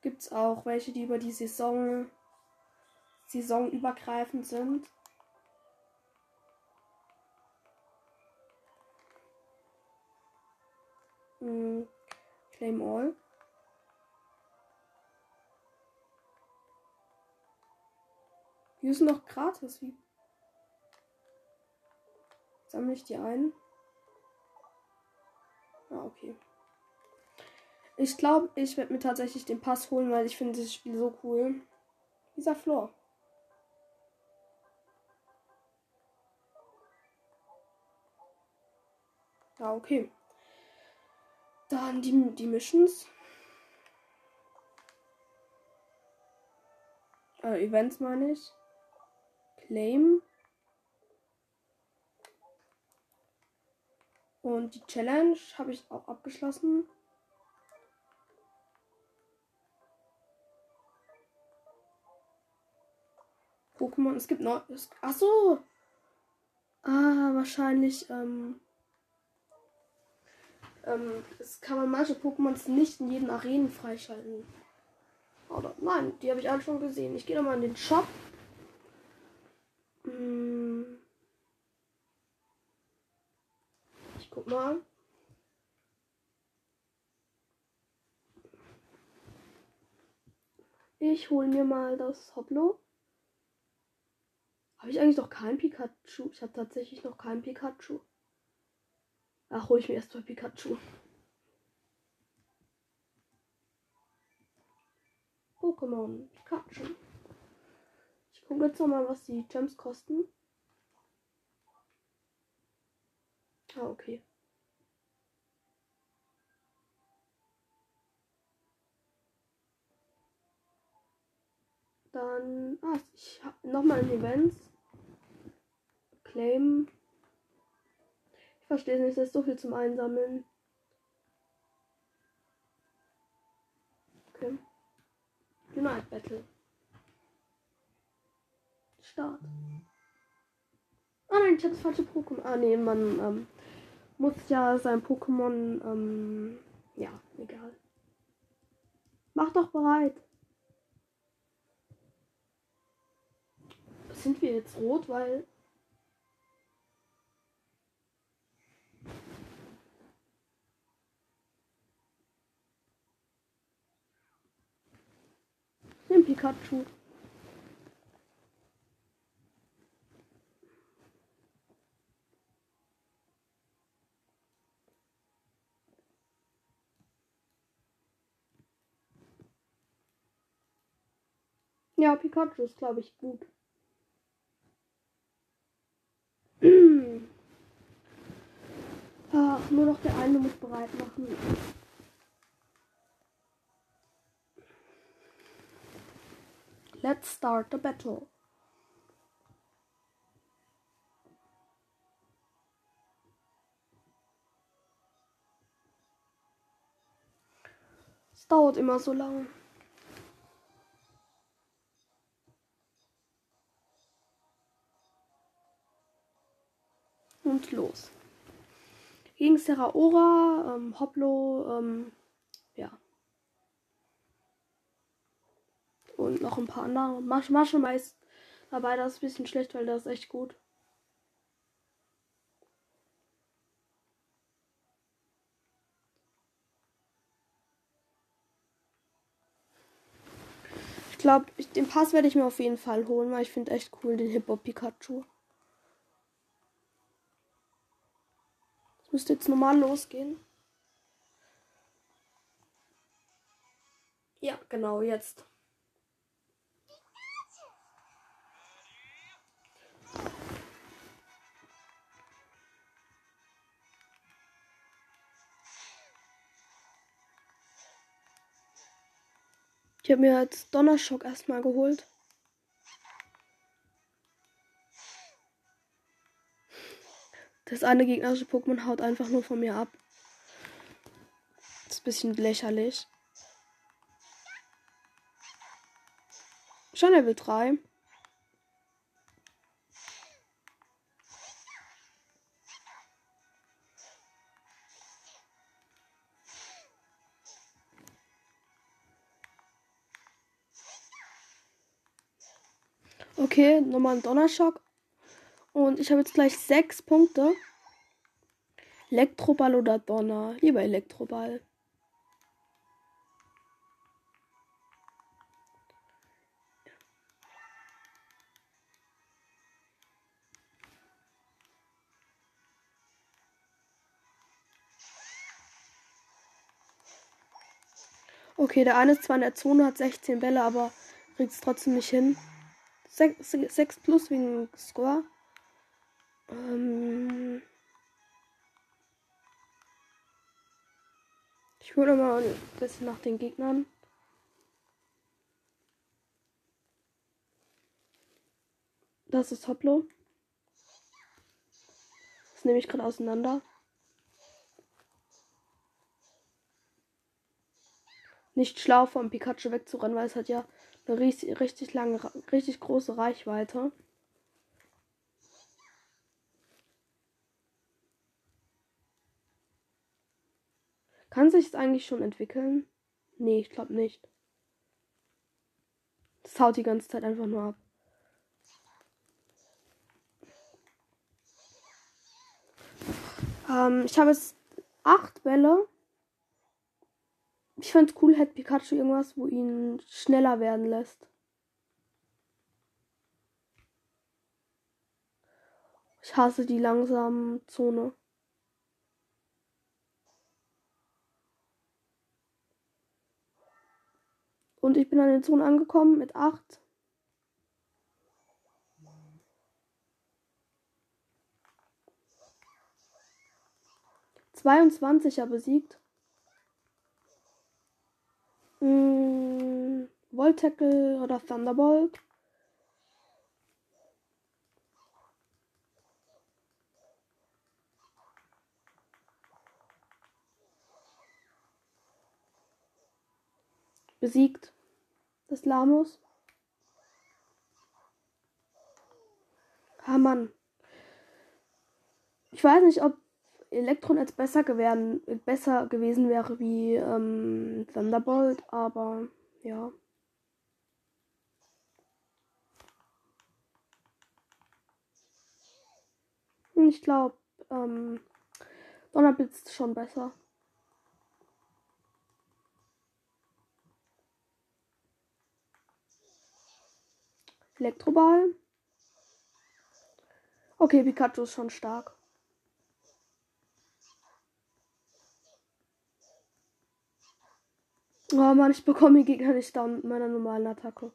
Gibt's auch welche, die über die Saison. Saison übergreifend sind. Hm, claim all. Die ist noch gratis. Wie sammle ich die ein? Ah, okay. Ich glaube, ich werde mir tatsächlich den Pass holen, weil ich finde das Spiel so cool. Dieser Floor. Ja, okay. Dann die, die Missions. Äh, Events meine ich. Claim. Und die Challenge habe ich auch abgeschlossen. Pokémon. Es gibt noch. Ach so. Ah, wahrscheinlich. Ähm, ähm, es kann man manche Pokémons nicht in jeden Arenen freischalten. Oder nein, die habe ich alle schon gesehen. Ich gehe nochmal in den Shop. Hm. Ich guck mal. Ich hole mir mal das Hoplo. Habe ich eigentlich noch keinen Pikachu? Ich habe tatsächlich noch keinen Pikachu. Ach, hole ich mir erst mal Pikachu. Pokémon Pikachu. Ich gucke jetzt nochmal, was die Gems kosten. Ah, okay. Dann, ah, ich habe nochmal ein Events. Claim. Verstehe nicht, das ist so viel zum Einsammeln. Okay. Unite Battle. Start. Ah nein, ich habe das falsche Pokémon. Ah nee, man ähm, muss ja sein Pokémon, ähm, ja, egal. Mach doch bereit. Sind wir jetzt rot, weil Nimm Pikachu. Ja, Pikachu ist, glaube ich, gut. Ach, nur noch der eine muss bereit machen. Let's start the battle. Es dauert immer so lange. Und los. Gegen Serraora, ähm, Hoplo, ähm, ja. Und noch ein paar andere. Marsch meist dabei, das ist ein bisschen schlecht, weil das ist echt gut. Ich glaube, den Pass werde ich mir auf jeden Fall holen, weil ich finde echt cool den Hip-Hop Pikachu. Es müsste jetzt normal losgehen. Ja, genau, jetzt. Ich habe mir jetzt Donnerschock erstmal geholt. Das eine gegnerische Pokémon haut einfach nur von mir ab. Das ist ein bisschen lächerlich. Schon Level 3. Okay, nochmal ein Donnerschock. Und ich habe jetzt gleich sechs Punkte. Elektroball oder Donner? Lieber Elektroball. Okay, der eine ist zwar in der Zone, hat 16 Bälle, aber kriegt es trotzdem nicht hin. 6, 6 plus wegen Score. Ähm ich hole mal ein bisschen nach den Gegnern. Das ist Hoplo. Das nehme ich gerade auseinander. Nicht schlau vom Pikachu wegzurennen, weil es hat ja eine richtig, richtig lange, richtig große Reichweite. Kann sich es eigentlich schon entwickeln? Nee, ich glaube nicht. Das haut die ganze Zeit einfach nur ab. Ähm, ich habe jetzt acht Bälle. Ich fände cool, hätte Pikachu irgendwas, wo ihn schneller werden lässt. Ich hasse die langsamen Zone. Und ich bin an den Zone angekommen mit 8. 22er besiegt. Hm, Volt Tackle oder Thunderbolt. Besiegt. Das Lamus. Ah Mann. Ich weiß nicht, ob Elektronetz besser, gewähren, besser gewesen wäre wie ähm, Thunderbolt, aber ja. Ich glaube, ähm, Donnerblitz ist schon besser. Elektroball. Okay, Pikachu ist schon stark. Oh Mann, ich bekomme die Gegner nicht down mit meiner normalen Attacke.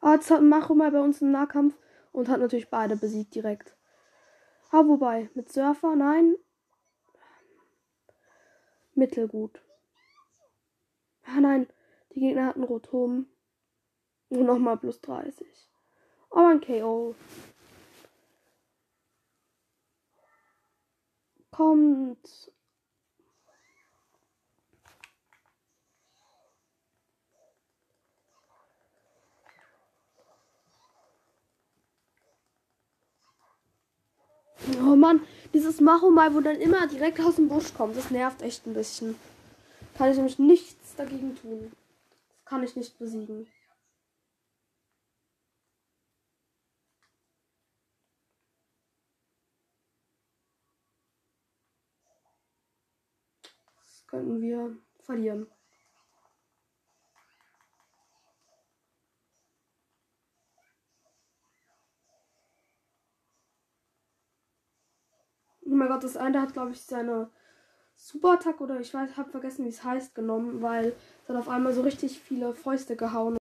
Ah, jetzt hat Macho mal bei uns einen Nahkampf und hat natürlich beide besiegt direkt. Ah, wobei, mit Surfer, nein. Mittelgut. Ah, nein, die Gegner hatten Rotom. Und nochmal plus 30. Aber ein KO. Kommt. Oh Mann, dieses Macho mal, wo dann immer direkt aus dem Busch kommt, das nervt echt ein bisschen. Kann ich nämlich nichts dagegen tun. Das kann ich nicht besiegen. Könnten wir verlieren. Oh mein Gott, das eine hat, glaube ich, seine Superattack oder ich weiß, habe vergessen, wie es heißt, genommen, weil es hat auf einmal so richtig viele Fäuste gehauen.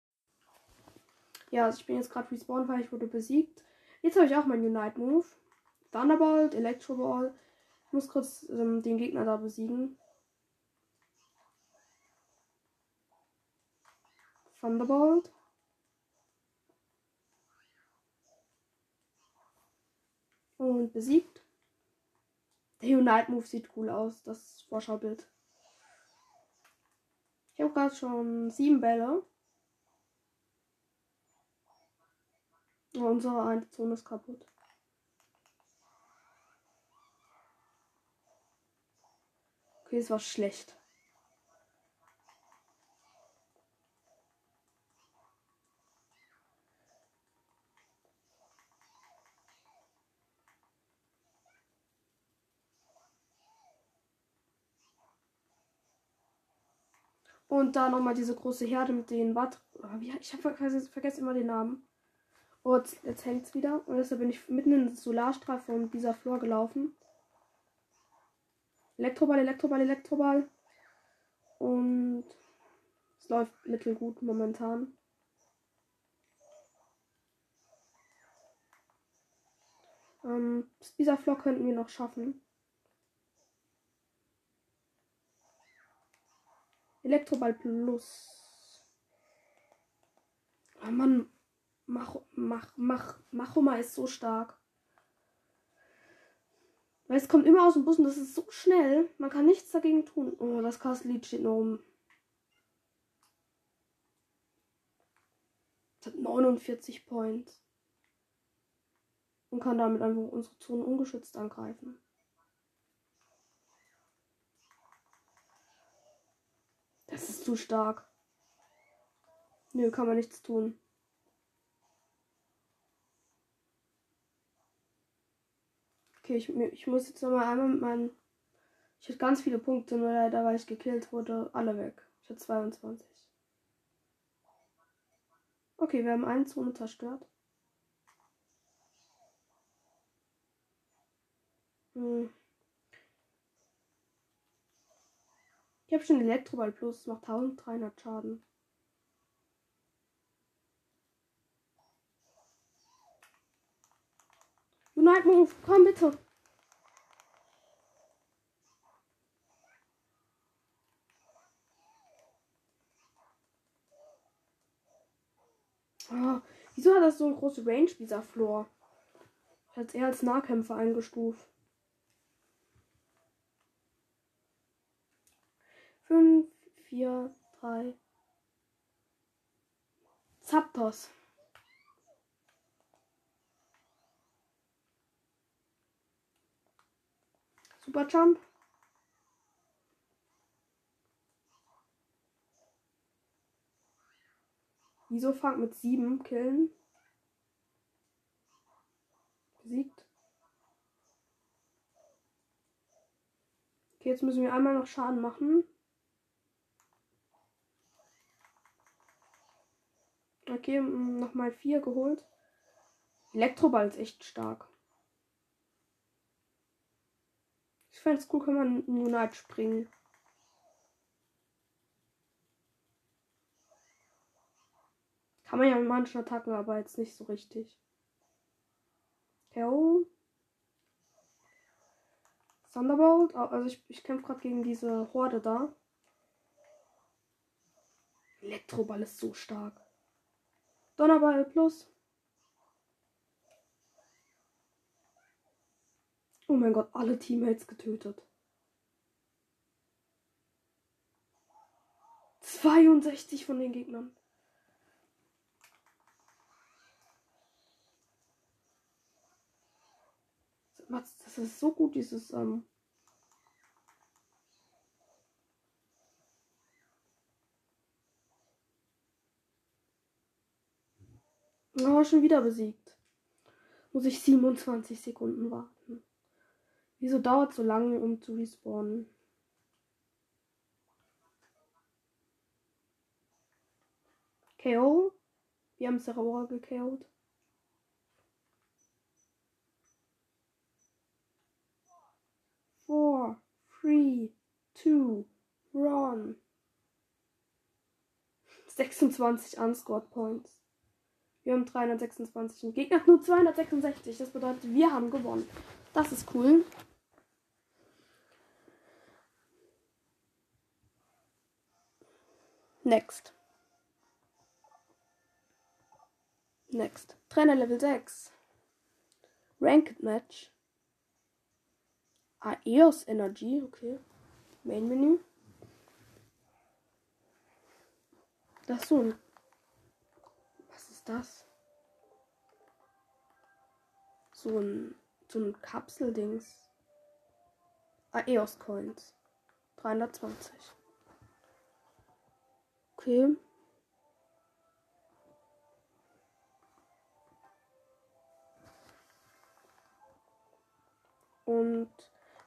Ja, also ich bin jetzt gerade respawned, weil ich wurde besiegt. Jetzt habe ich auch meinen Unite Move. Thunderbolt, Electro Ball. Ich muss kurz ähm, den Gegner da besiegen. Thunderbolt. Und besiegt. Der Unite Move sieht cool aus, das Vorschaubild. Ich habe gerade schon sieben Bälle. Unsere eine Zone ist kaputt. Okay, es war schlecht. Und da nochmal diese große Herde mit den Watt. Oh, ich habe vergessen immer den Namen. Oh, jetzt, jetzt hängt es wieder. Und deshalb bin ich mitten in den Solarstrahl von dieser Flor gelaufen. Elektroball, Elektroball, Elektroball. Und es läuft mittelgut momentan. Ähm, dieser Flock könnten wir noch schaffen. Elektroball Plus. Oh Mann, mach, mach, mach, Machoma ist so stark. Weil es kommt immer aus dem Bus und das ist so schnell. Man kann nichts dagegen tun. Oh, das Castle steht noch um. Es hat 49 Points. Und kann damit einfach unsere Zone ungeschützt angreifen. Das ist zu stark. Nö, kann man nichts tun. Okay, ich, ich muss jetzt nochmal einmal mit meinen. Ich hatte ganz viele Punkte, nur leider, weil ich gekillt wurde, alle weg. Ich hatte 22. Okay, wir haben eine Zone zerstört. Hm. Ich habe schon Elektroball Plus, macht 1300 Schaden. Unite Move, komm bitte. Oh, wieso hat das so eine große Range, dieser Floor? Es eher als Nahkämpfer eingestuft. 5, 4, 3. Zapdos. Super Jump. Wieso Frank mit sieben Killen? Besiegt. Okay, jetzt müssen wir einmal noch Schaden machen. Okay, nochmal vier geholt. Elektroball ist echt stark. Ich fände es cool, kann man Monat springen. Kann man ja mit manchen Attacken, aber jetzt nicht so richtig. KO. Thunderbolt. Also ich, ich kämpfe gerade gegen diese Horde da. Elektroball ist so stark. Donnerball plus. Oh mein Gott, alle Teammates getötet. 62 von den Gegnern. Das ist so gut, dieses ähm, Oh, schon wieder besiegt. Muss ich 27 Sekunden warten. Wieso dauert so lange, um zu respawnen? KO. Wir haben Serora gekillt. Four, three, two, run. 26 Unscored Points. Wir haben 326 und Gegner nur 266. Das bedeutet, wir haben gewonnen. Das ist cool. Next. Next. Trainer Level 6. Ranked Match. Aeos Energy, okay. Main Menü. Das so ein ist das? So ein, so ein Kapseldings. Ah, EOS Coins. 320. Okay. Und.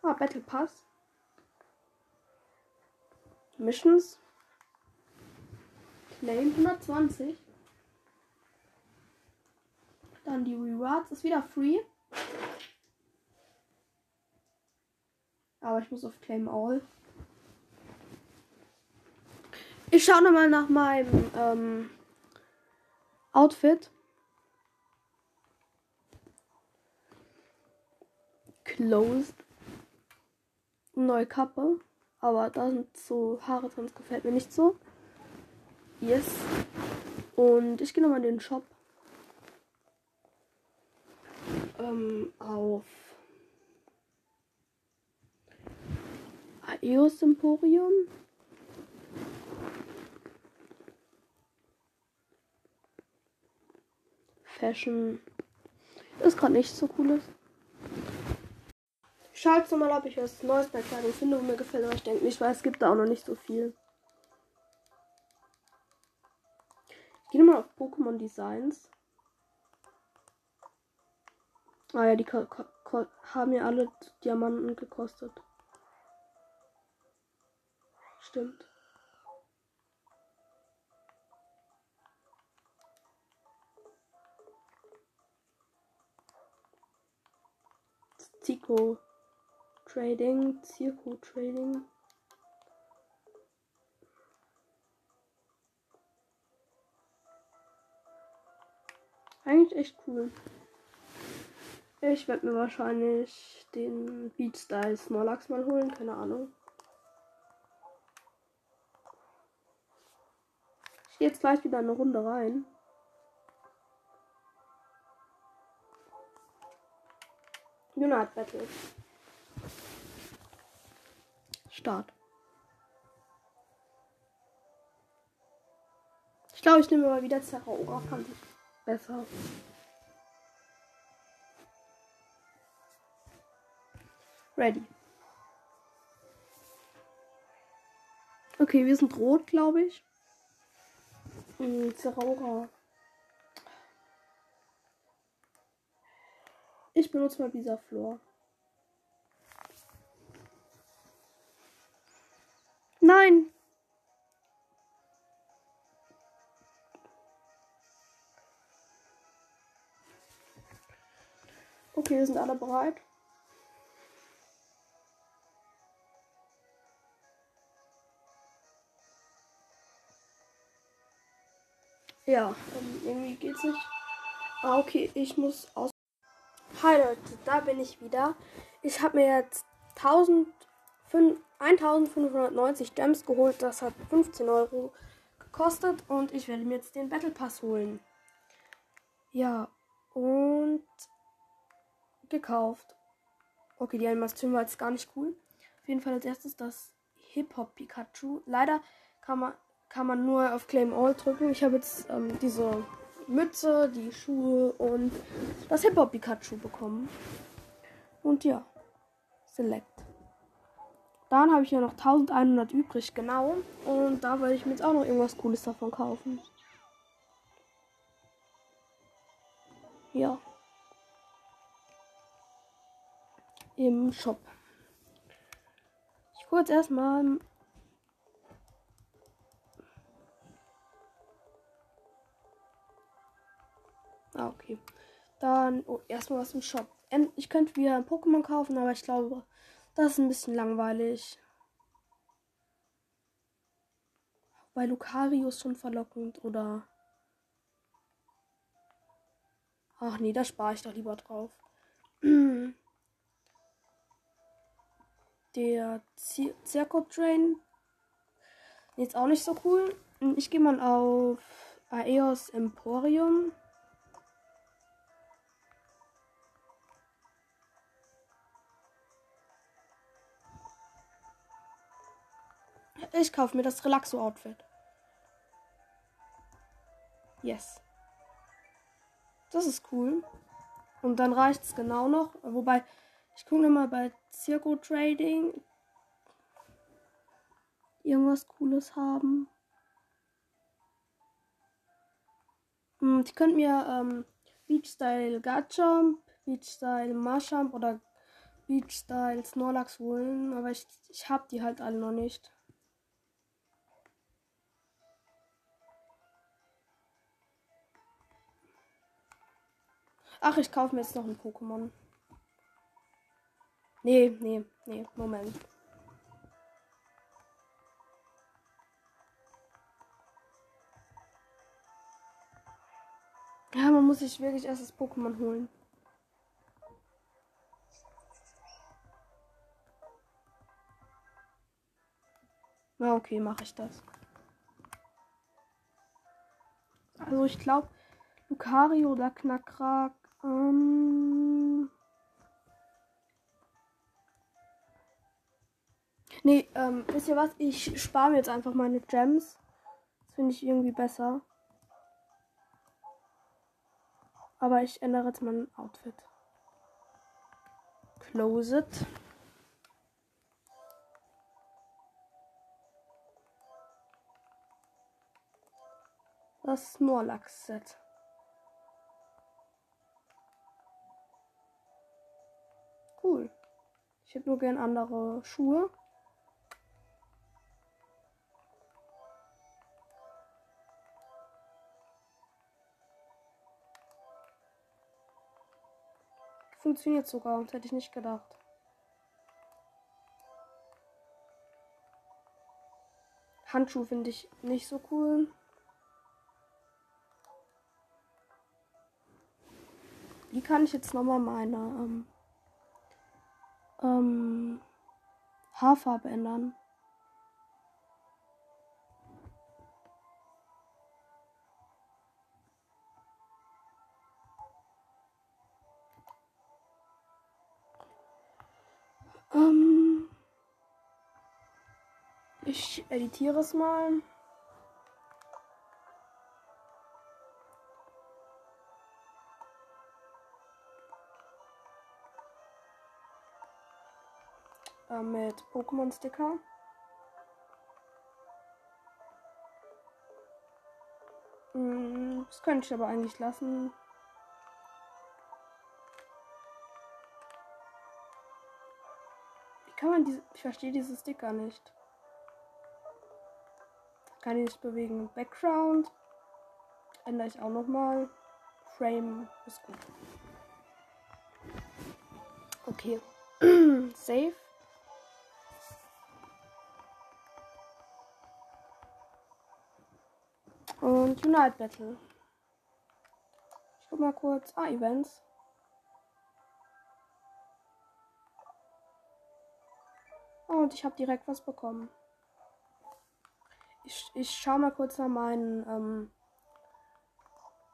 Ah, Battle Pass. Missions. Claim 120. Dann die Rewards ist wieder free. Aber ich muss auf Claim All. Ich schaue nochmal nach meinem ähm, Outfit. Closed. Neue Kappe. Aber da sind so Haare drin, das gefällt mir nicht so. Yes. Und ich gehe nochmal in den Shop. Ähm, auf Aeos Emporium. Fashion ist gerade nicht so cool ist. Ich schaue mal, ob ich was Neues bei Kleidung finde, wo mir gefällt, aber ich denke nicht, weil es gibt da auch noch nicht so viel. Ich gehe mal auf Pokémon Designs. Ah ja, die haben ja alle Diamanten gekostet. Stimmt. Zico Trading, Zirko Trading. Eigentlich echt cool. Ich werde mir wahrscheinlich den Beat Style Snorlax mal holen, keine Ahnung. Ich gehe jetzt gleich wieder eine Runde rein. Unite Battle. Start. Ich glaube, ich nehme mal wieder Zeraora. Fand ich besser. Ready. Okay, wir sind rot, glaube ich. Zeraora. Ich benutze mal dieser Flor. Nein! Okay, wir sind alle bereit. Ja, ähm, irgendwie geht's nicht. Ah, okay, ich muss aus. Hi Leute, da bin ich wieder. Ich habe mir jetzt 1590 Gems geholt. Das hat 15 Euro gekostet und ich werde mir jetzt den Battle Pass holen. Ja, und gekauft. Okay, die Animation war jetzt gar nicht cool. Auf jeden Fall als erstes das Hip-Hop Pikachu. Leider kann man kann man nur auf Claim All drücken. Ich habe jetzt ähm, diese Mütze, die Schuhe und das Hip-Hop Pikachu bekommen. Und ja, Select. Dann habe ich ja noch 1100 übrig, genau. Und da werde ich mir jetzt auch noch irgendwas Cooles davon kaufen. Ja. Im Shop. Ich gucke jetzt erstmal Ah, okay. Dann oh, erstmal was im Shop. Ich könnte wieder ein Pokémon kaufen, aber ich glaube, das ist ein bisschen langweilig. Bei Lucario ist schon verlockend oder. Ach nee, da spare ich doch lieber drauf. Der Zirko Train. Jetzt auch nicht so cool. Ich gehe mal auf Aeos Emporium. Ich kaufe mir das Relaxo-Outfit. Yes. Das ist cool. Und dann reicht es genau noch. Wobei, ich gucke nochmal bei Circo Trading. Irgendwas Cooles haben. Hm, ich könnte mir ähm, Beach Style Garchomp, Beach Style Marsham oder Beach Style Snorlax holen. Aber ich, ich habe die halt alle noch nicht. Ach, ich kaufe mir jetzt noch ein Pokémon. Nee, nee, nee, Moment. Ja, man muss sich wirklich erst das Pokémon holen. Na, okay, mache ich das. Also ich glaube, Lucario oder Knackrak. Ähm nee, ähm, wisst ihr was? Ich spare mir jetzt einfach meine Gems. Das finde ich irgendwie besser. Aber ich ändere jetzt mein Outfit. Close it. Das Snorlax-Set. Cool. Ich hätte nur gern andere Schuhe. Funktioniert sogar, das hätte ich nicht gedacht. Handschuh finde ich nicht so cool. Wie kann ich jetzt nochmal meine ähm, ähm, Haarfarbe ändern? Ähm, ich editiere es mal. Äh, mit Pokémon-Sticker. Mm, das könnte ich aber eigentlich lassen. Wie kann man diese. Ich verstehe diese Sticker nicht. Kann ich nicht bewegen. Background. Ändere ich auch nochmal. Frame ist gut. Okay. Save. Und Unite Battle. Ich guck mal kurz. Ah, Events. Und ich habe direkt was bekommen. Ich, ich schau mal kurz nach meinen. Ähm,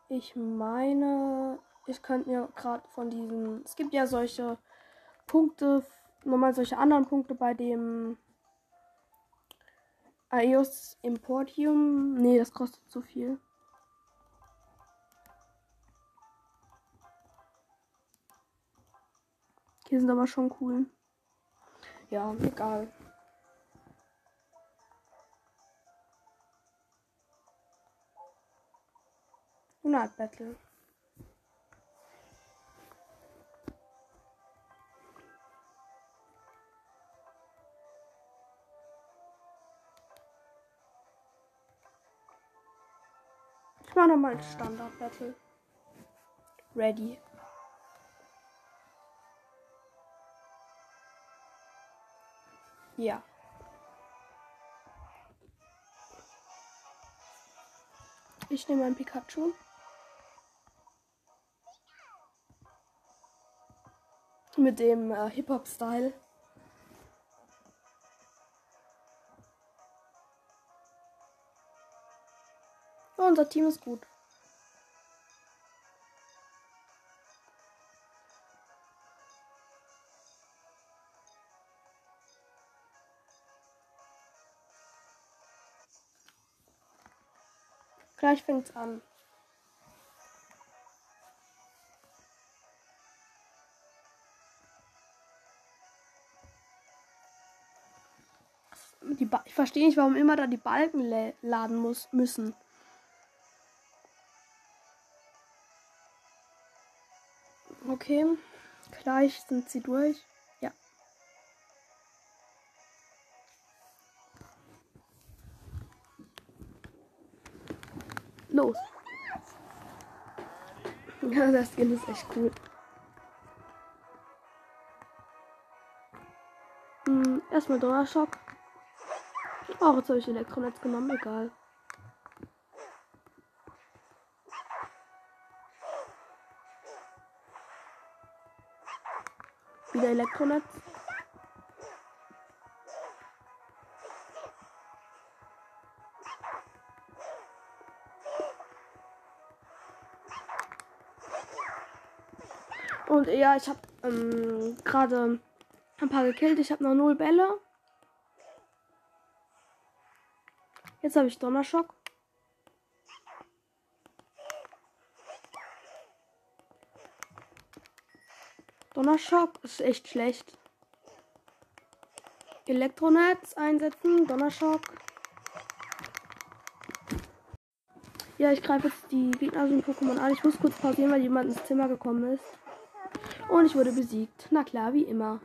ich meine, ich könnte mir gerade von diesen. Es gibt ja solche Punkte, nochmal solche anderen Punkte bei dem Aios Importium. Nee, das kostet zu viel. Hier sind aber schon cool. Ja, egal. Unart Battle. Mache nochmal ein Standard-Battle. Ready. Ja. Ich nehme ein Pikachu. Mit dem äh, Hip-Hop-Style. Unser Team ist gut. Gleich fängt's an. ich verstehe nicht, warum immer da die Balken laden muss, müssen. Okay. Gleich sind sie durch. Ja. Los. Ja, das Skin ist echt cool. erstmal Donnerschock. Auch jetzt habe ich Elektronetz genommen, egal. Elektronetz. Und ja, ich habe ähm, gerade ein paar gekillt. Ich habe noch null Bälle. Jetzt habe ich Donnerschock. Donnerschock ist echt schlecht. Elektronetz einsetzen, Donnerschock. Ja, ich greife jetzt die gegnerischen Pokémon an. Ich muss kurz pausieren, weil jemand ins Zimmer gekommen ist. Und ich wurde besiegt. Na klar, wie immer.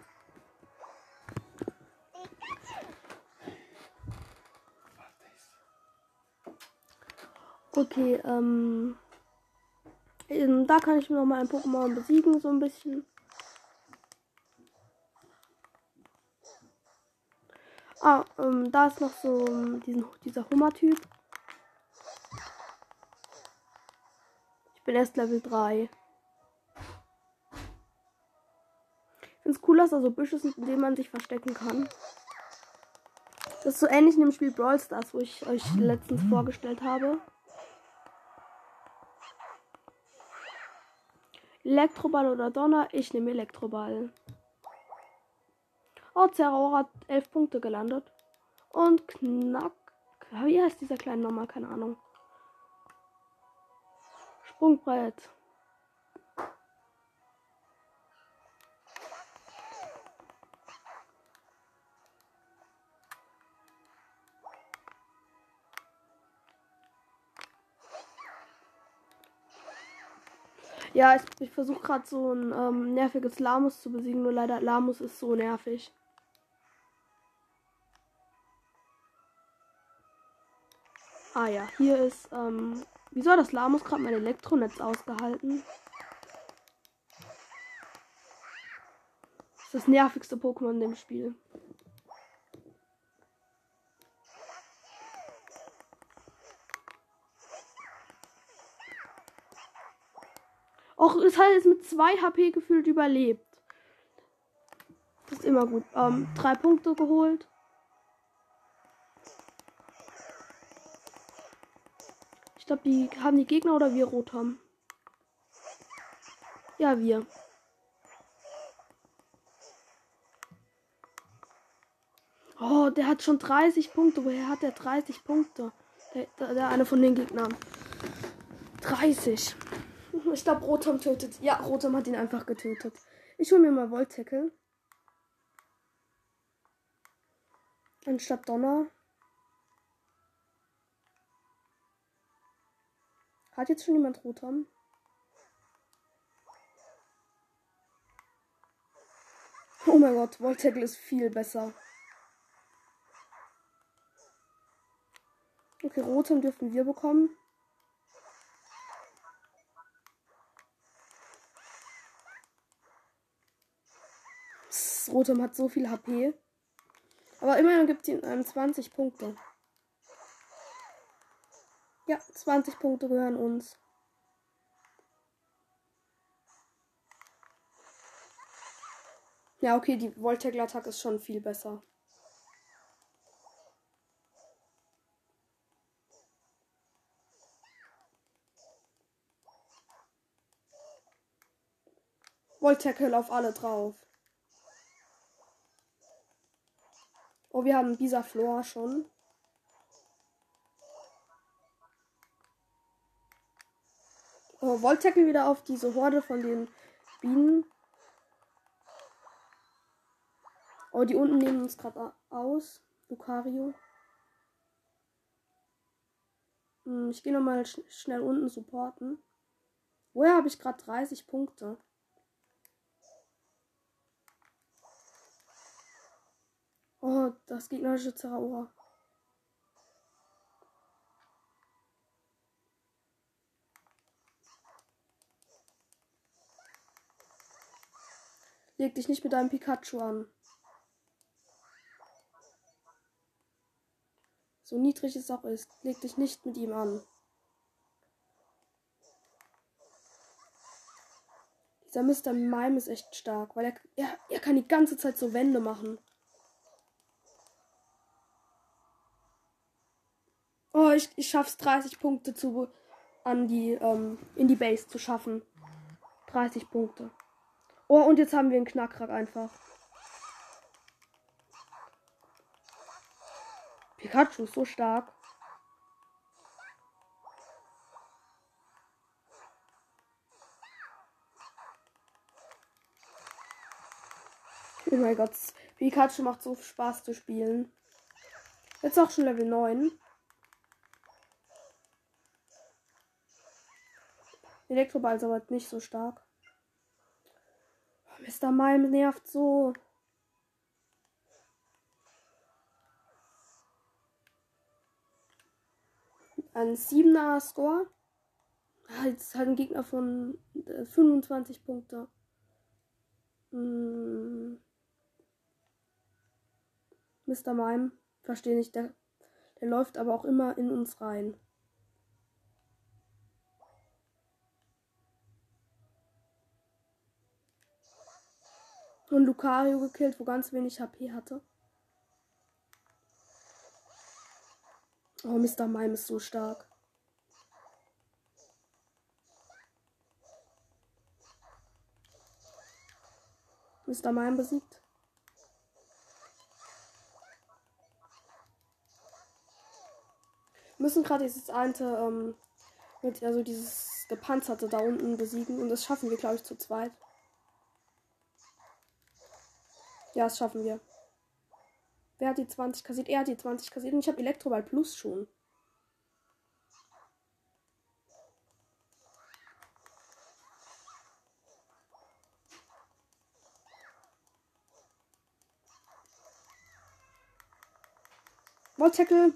Okay, ähm, ähm. Da kann ich noch mal ein Pokémon besiegen, so ein bisschen. Ah, ähm, da ist noch so diesen, dieser Hummer-Typ. Ich bin erst Level 3. Ich finde es cool, dass da so Büsche sind, in denen man sich verstecken kann. Das ist so ähnlich in dem Spiel Brawl Stars, wo ich euch letztens vorgestellt habe. Elektroball oder Donner? Ich nehme Elektroball. Oh, Zeraora hat 11 Punkte gelandet. Und Knack. Wie heißt dieser kleine nochmal? Keine Ahnung. Sprungbrett. Ja, ich, ich versuche gerade so ein ähm, nerviges Lamus zu besiegen, nur leider Lamus ist so nervig. Ah ja, hier ist, ähm, wieso hat das Lamus gerade mein Elektronetz ausgehalten? Das ist das nervigste Pokémon in dem Spiel. Och, es hat jetzt mit 2 HP gefühlt überlebt. Das ist immer gut. Ähm, drei Punkte geholt. Ich glaube, die haben die Gegner oder wir rot haben. Ja, wir. Oh, der hat schon 30 Punkte. Woher hat der 30 Punkte? Der, der, der eine von den Gegnern. 30. Ich glaube, Rotom tötet. Ja, Rotom hat ihn einfach getötet. Ich hole mir mal Voltackle. Anstatt Donner. Hat jetzt schon jemand Rotom? Oh mein Gott, Voltackle ist viel besser. Okay, Rotom dürfen wir bekommen. Psst, Rotom hat so viel HP. Aber immerhin gibt es ihm einem 20 Punkte. Ja, 20 Punkte gehören uns. Ja, okay, die Voltaggler-Attack ist schon viel besser. Voltackle auf alle drauf. Oh, wir haben dieser Flora schon. Oh, Voltackle wieder auf diese Horde von den Bienen. Oh, die unten nehmen uns gerade aus. Lucario. Hm, ich gehe nochmal sch schnell unten supporten. Woher habe ich gerade 30 Punkte? Oh, das gegnerische Zeraora. Leg dich nicht mit deinem Pikachu an. So niedrig es auch ist, leg dich nicht mit ihm an. Dieser Mr. Mime ist echt stark, weil er, er, er kann die ganze Zeit so Wände machen. Oh, ich, ich schaff's 30 Punkte zu an die ähm, in die Base zu schaffen. 30 Punkte. Oh, und jetzt haben wir einen Knackrack einfach. Pikachu ist so stark. Oh mein Gott, Pikachu macht so Spaß zu spielen. Jetzt auch schon Level 9. Elektroball ist aber nicht so stark. Mr. Mime nervt so. Ein 7er Score. Jetzt hat ein Gegner von 25 äh, Punkte. Hm. Mr. Mime, verstehe nicht, der, der läuft aber auch immer in uns rein. Und Lucario gekillt, wo ganz wenig HP hatte. Oh, Mr. Mime ist so stark. Mr. Mime besiegt. Wir müssen gerade dieses eine, ähm, mit, also dieses gepanzerte da unten besiegen. Und das schaffen wir, glaube ich, zu zweit. Ja, das schaffen wir. Wer hat die 20 kassiert? Er hat die 20 kassiert und ich habe Elektroball Plus schon. Tackle.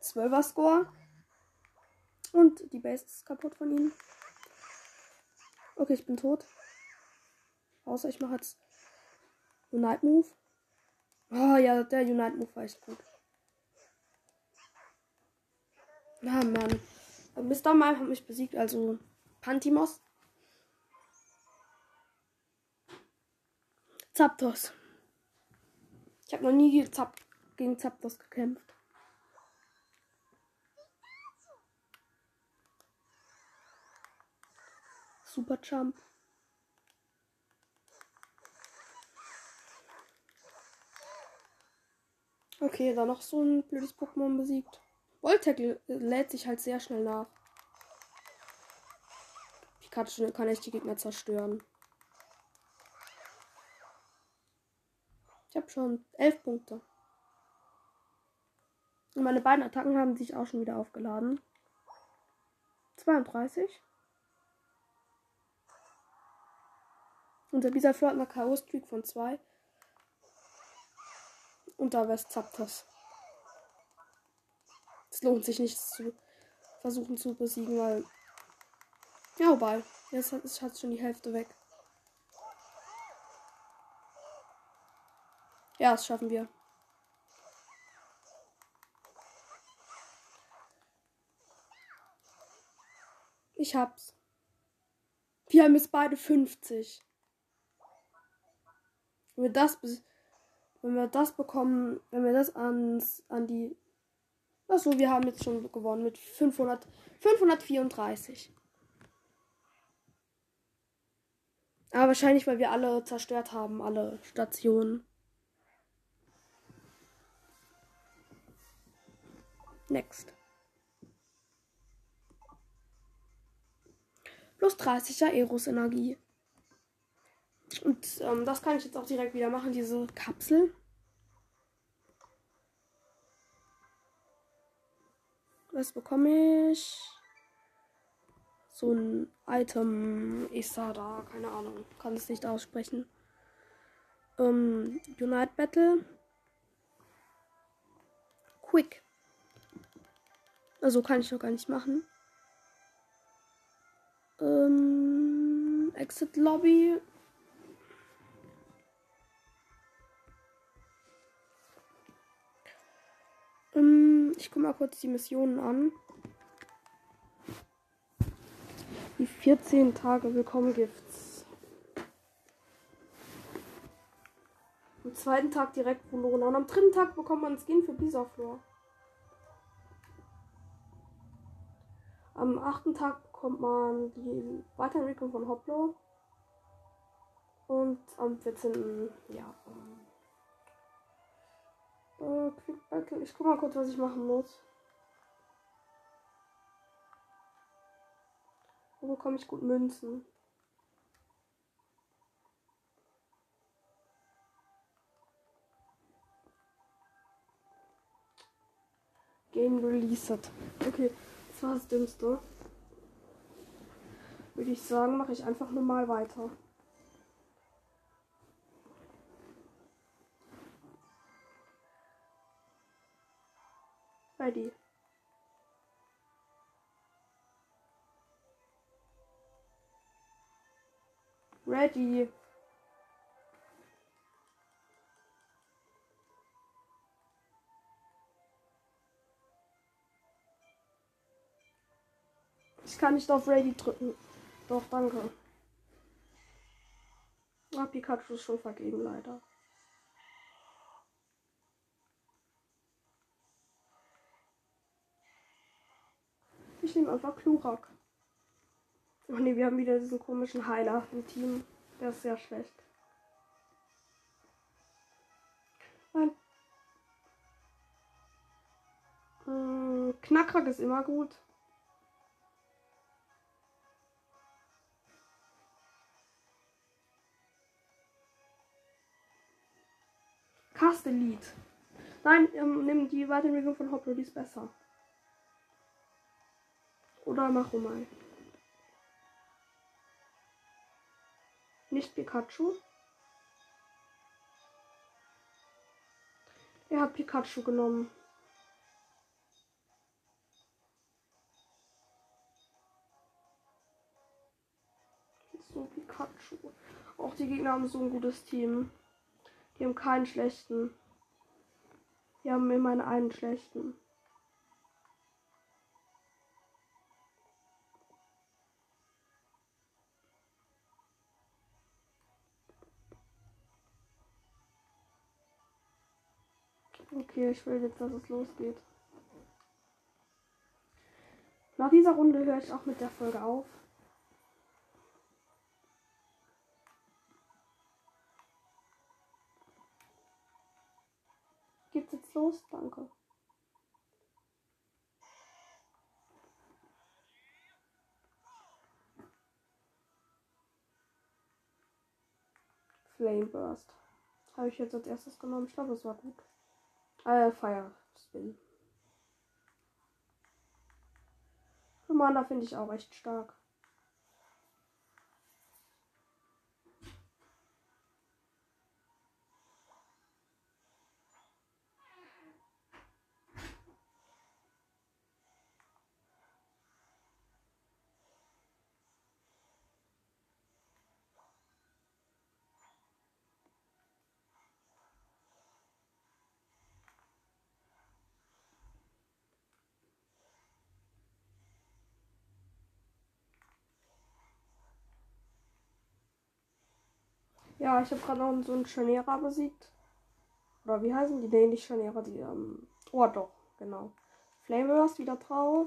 Zwölfer Score. Und die Base ist kaputt von ihm. Okay, ich bin tot. Außer ich mache jetzt Unite Move. Oh ja, der Unite Move war echt gut. Na Mann. Mr. Mime hat mich besiegt, also Pantimos. Zapdos. Ich habe noch nie gegen Zapdos gekämpft. Super Jump. Okay, da noch so ein blödes Pokémon besiegt. Voltackle lädt sich halt sehr schnell nach. Pikachu kann echt die Gegner zerstören. Ich habe schon elf Punkte. Und meine beiden Attacken haben sich auch schon wieder aufgeladen. 32. Unser dieser hat eine Chaos-Streak von 2. Und da wäre es Zapdos. Es lohnt sich nicht zu versuchen zu besiegen, weil. Ja, wobei. Jetzt hat es schon die Hälfte weg. Ja, das schaffen wir. Ich hab's. Wir haben jetzt beide 50. Wenn wir das, wenn wir das bekommen, wenn wir das ans, an die. Achso, wir haben jetzt schon gewonnen mit 500, 534. Aber wahrscheinlich, weil wir alle zerstört haben, alle Stationen. Next. Plus 30er Aeros-Energie. Und ähm, das kann ich jetzt auch direkt wieder machen, diese Kapsel. Was bekomme ich? So ein Item Isada, keine Ahnung, kann es nicht aussprechen. Ähm, Unite Battle. Quick. Also kann ich noch gar nicht machen. Ähm, Exit Lobby ich gucke mal kurz die Missionen an. Die 14 Tage Willkommen Gifts. Am zweiten Tag direkt verloren. Und am dritten Tag bekommt man Skin für Bisaflor. Am achten Tag bekommt man die Weiterentwicklung von Hoplo. Und am 14. ja. Äh. Ich guck mal kurz, was ich machen muss. Wo bekomme ich gut Münzen? Game Released. Okay, das war das Dümmste. Würde ich sagen, mache ich einfach nur mal weiter. Ready. Ready. Ich kann nicht auf Ready drücken. Doch, danke. Ah, Pikachu ist schon vergeben, leider. Ich nehme einfach Klurak. Oh ne, wir haben wieder diesen komischen Heiler im Team. Der ist sehr schlecht. Nein. Hm, Knackrak ist immer gut. Castellit. Nein, ähm, nimm die Weiterentwicklung von Hoplo, die ist besser. Oder mach mal. Nicht Pikachu. Er hat Pikachu genommen. So Pikachu. Auch die Gegner haben so ein gutes Team. Die haben keinen schlechten. Die haben immer einen schlechten. Okay, ich will jetzt, dass es losgeht. Nach dieser Runde höre ich auch mit der Folge auf. Geht's jetzt los? Danke. Flame Burst. Habe ich jetzt als erstes genommen. Ich glaube, es war gut. Äh, Fire Spin. Commander finde ich auch echt stark. Ja, ich habe gerade noch so einen Scharnierer besiegt. Oder wie heißen die? Nee, nicht Scharnierer, die, ähm. Oh, doch, genau. Flameburst wieder drauf.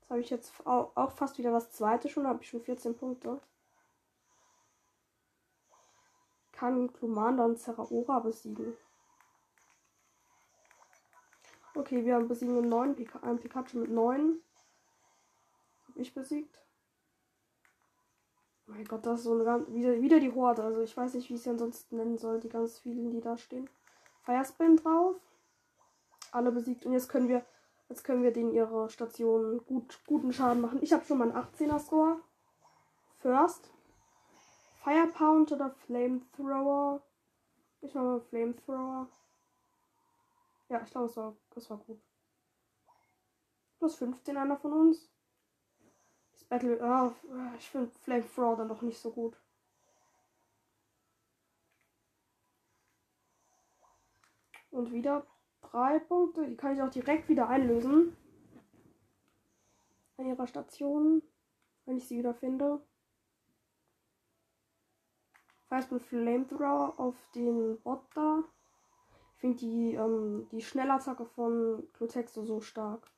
Jetzt habe ich jetzt auch fast wieder das zweite schon, habe ich schon 14 Punkte. Kann Glumanda und Zeraora besiegen. Okay, wir haben besiegen einen einen Pikachu mit 9. Habe ich besiegt. Mein Gott, das ist so eine ganz. Wieder, wieder die Horde. Also ich weiß nicht, wie ich sie ansonsten nennen soll. Die ganz vielen, die da stehen. Firespin drauf. Alle besiegt. Und jetzt können wir. Jetzt können wir denen ihre Station gut, guten Schaden machen. Ich habe schon mal einen 18er Score. First. Firepound oder Flamethrower. Ich mache mal Flamethrower. Ja, ich glaube, es war, das war gut. Plus 15 einer von uns. Battle. Oh, ich finde Flame Thrower dann doch nicht so gut. Und wieder drei Punkte. Die kann ich auch direkt wieder einlösen. An ihrer Station. Wenn ich sie wieder finde. Fastball Flamethrower auf den Bot da. Ich finde die, ähm, die Schnellattacke von Glutexo so stark.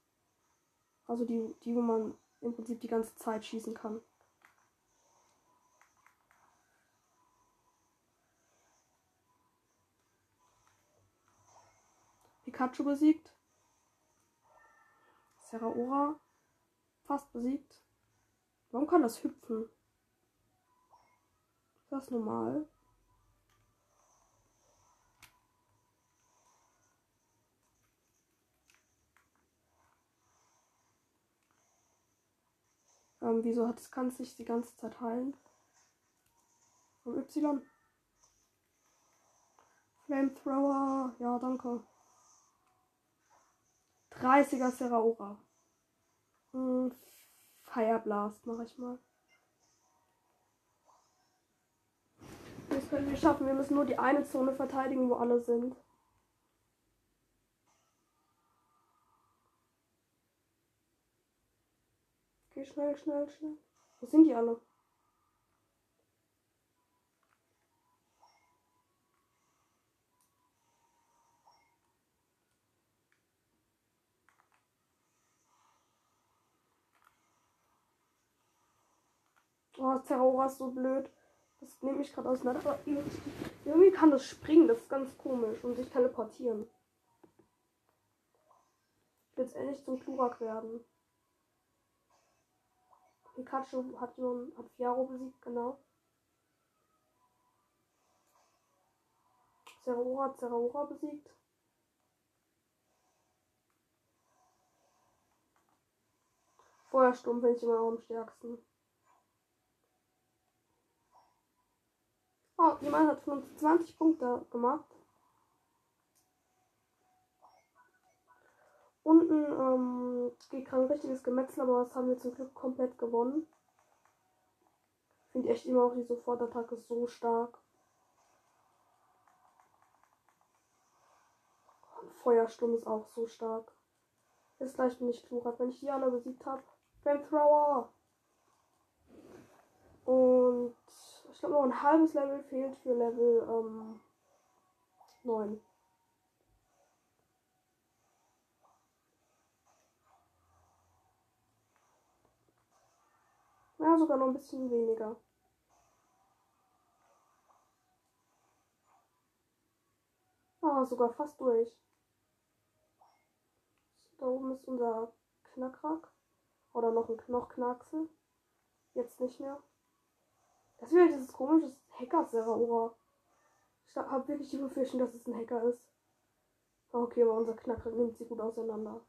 Also die, die, wo man im Prinzip die ganze Zeit schießen kann. Pikachu besiegt. Seraora fast besiegt. Warum kann das hüpfen? Ist das normal? Ähm, wieso hat es kann sich die ganze Zeit heilen? Vom Y. Flamethrower, ja, danke. 30er Seraora. Hm, Fire Blast mache ich mal. Das können wir schaffen. Wir müssen nur die eine Zone verteidigen, wo alle sind. Okay, schnell, schnell, schnell. Wo sind die alle? Oh, Terror ist so blöd. Das nehme ich gerade auseinander. Irgendwie kann das springen. Das ist ganz komisch. Und sich teleportieren. Ich jetzt endlich zum Klurak werden. Pikachu hat, hat Fiaro besiegt, genau. Zeraora hat Zeraora besiegt. Feuersturm finde ich immer noch am stärksten. Oh, jemand hat von uns 20 Punkte gemacht. Unten ähm, geht gerade ein richtiges Gemetzel, aber das haben wir zum Glück komplett gewonnen. Finde echt immer auch die Sofortattacke so stark. Und Feuersturm ist auch so stark. Jetzt gleich bin ich Klurak, wenn ich die alle besiegt habe. Flamethrower! Und ich glaube noch ein halbes Level fehlt für Level ähm, 9. Ja, sogar noch ein bisschen weniger. Ah, sogar fast durch. Da oben ist unser Knackrack. Oder noch ein noch Knacksel. Jetzt nicht mehr. Das ist wieder dieses komische Hacker-Server. Ich habe wirklich die Befürchtung, dass es ein Hacker ist. Okay, aber unser Knackrack nimmt sie gut auseinander.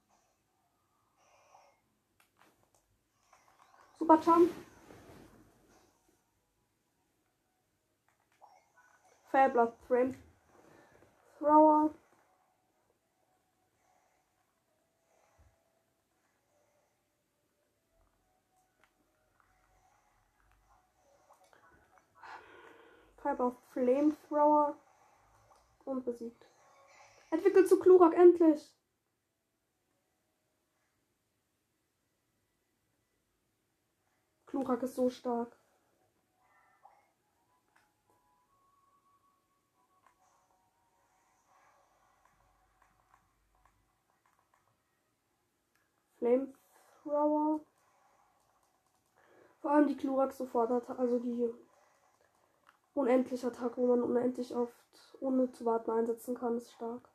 Jump. Fairblood Frame. Thrower. Fiber Flamethrower. Und besiegt. Entwickelt zu Klurak endlich. Klurak ist so stark. Flamethrower. Vor allem die Klurak sofort hat, also die unendliche Attacke, wo man unendlich oft ohne zu warten einsetzen kann, ist stark.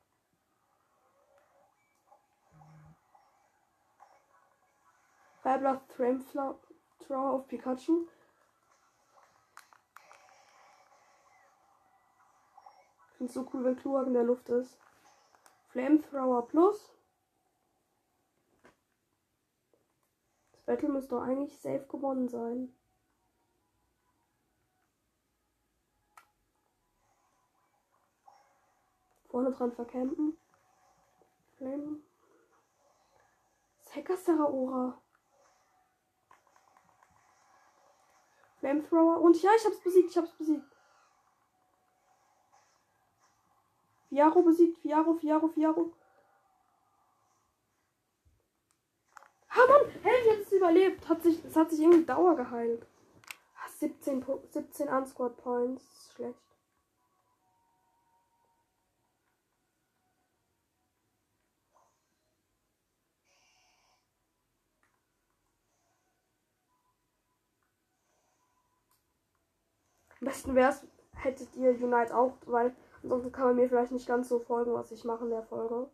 Fireblood Flamethrower auf Pikachu. Ich finde es so cool, wenn Kluak in der Luft ist. Flamethrower Plus. Das Battle müsste doch eigentlich safe gewonnen sein. Vorne dran vercampen. Flame. Sekaseraora. Flamethrower. Und ja, ich hab's besiegt, ich hab's besiegt. Viaro besiegt, Viaro, Viaro, Viaro. Ah, Mann! Hey, ich hätte überlebt. Hat sich, es hat sich irgendwie Dauer geheilt. 17, 17 Unsquad Points. Schlecht. Besten wäre es, hättet ihr Unite auch, weil ansonsten kann man mir vielleicht nicht ganz so folgen, was ich mache in der Folge.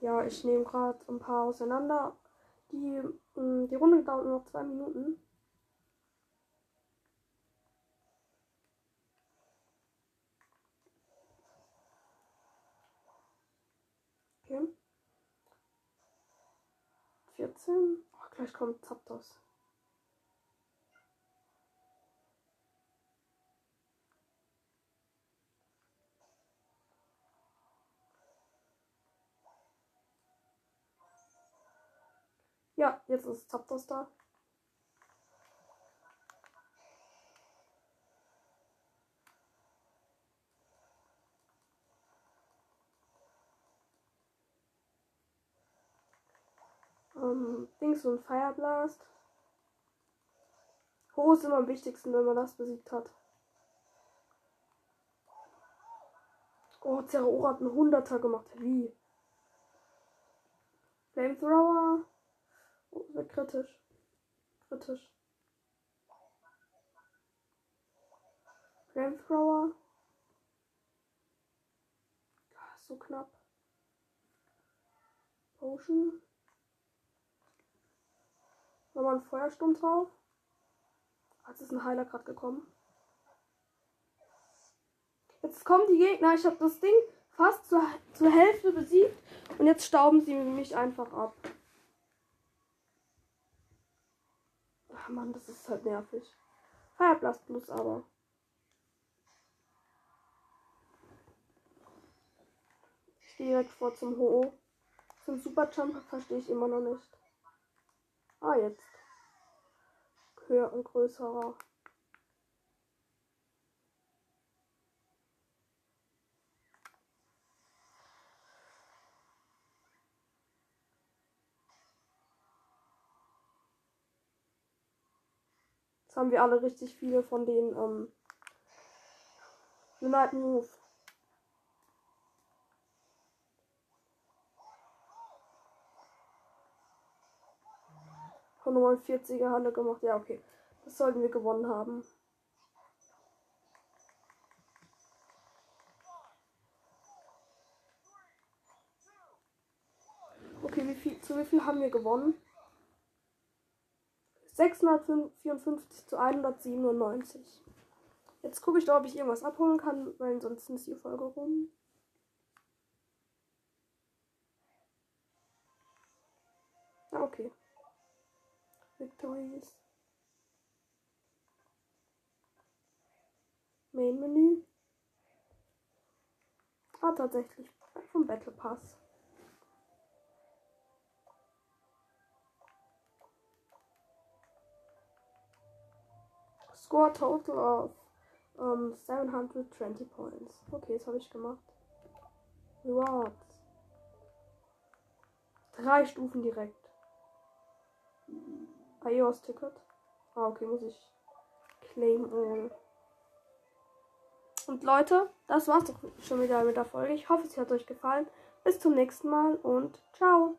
Ja, ich nehme gerade ein paar auseinander. Die, mm, die Runde dauert nur noch zwei Minuten. Okay. 14. Gleich kommt Zapdos. Ja, jetzt ist Zapdos da. Ähm, Dings und Fireblast. Ho ist immer am wichtigsten, wenn man das besiegt hat. Oh, Zeraora hat einen Hunderter gemacht. Wie? Flamethrower. Oh, wird kritisch. Kritisch. Flamethrower. Ah, so knapp. Potion. Nochmal ein Feuersturm drauf. Als ist ein Heiler gerade gekommen. Jetzt kommen die Gegner. Ich habe das Ding fast zur, zur Hälfte besiegt. Und jetzt stauben sie mich einfach ab. Ach man, das ist halt nervig. Fireblast plus aber. Ich gehe direkt vor zum Ho. Zum Superjump verstehe ich immer noch nicht. Ah, jetzt. Höher und größerer. Jetzt haben wir alle richtig viele von den ähm, Unite Move. Von Nummer 40er Halle gemacht. Ja, okay. Das sollten wir gewonnen haben. Okay, wie viel, zu wie viel haben wir gewonnen? 654 zu 197. Jetzt gucke ich ob ich irgendwas abholen kann, weil ansonsten ist die Folge rum. Victories. Main Menü. Ah, tatsächlich. Vom Battle Pass. Score total of um, 720 points. Okay, das habe ich gemacht. Rewards. Drei Stufen direkt. iOS Ticket. Ah, okay, muss ich claim all. Und Leute, das war's doch schon wieder mit der Folge. Ich hoffe, es hat euch gefallen. Bis zum nächsten Mal und ciao.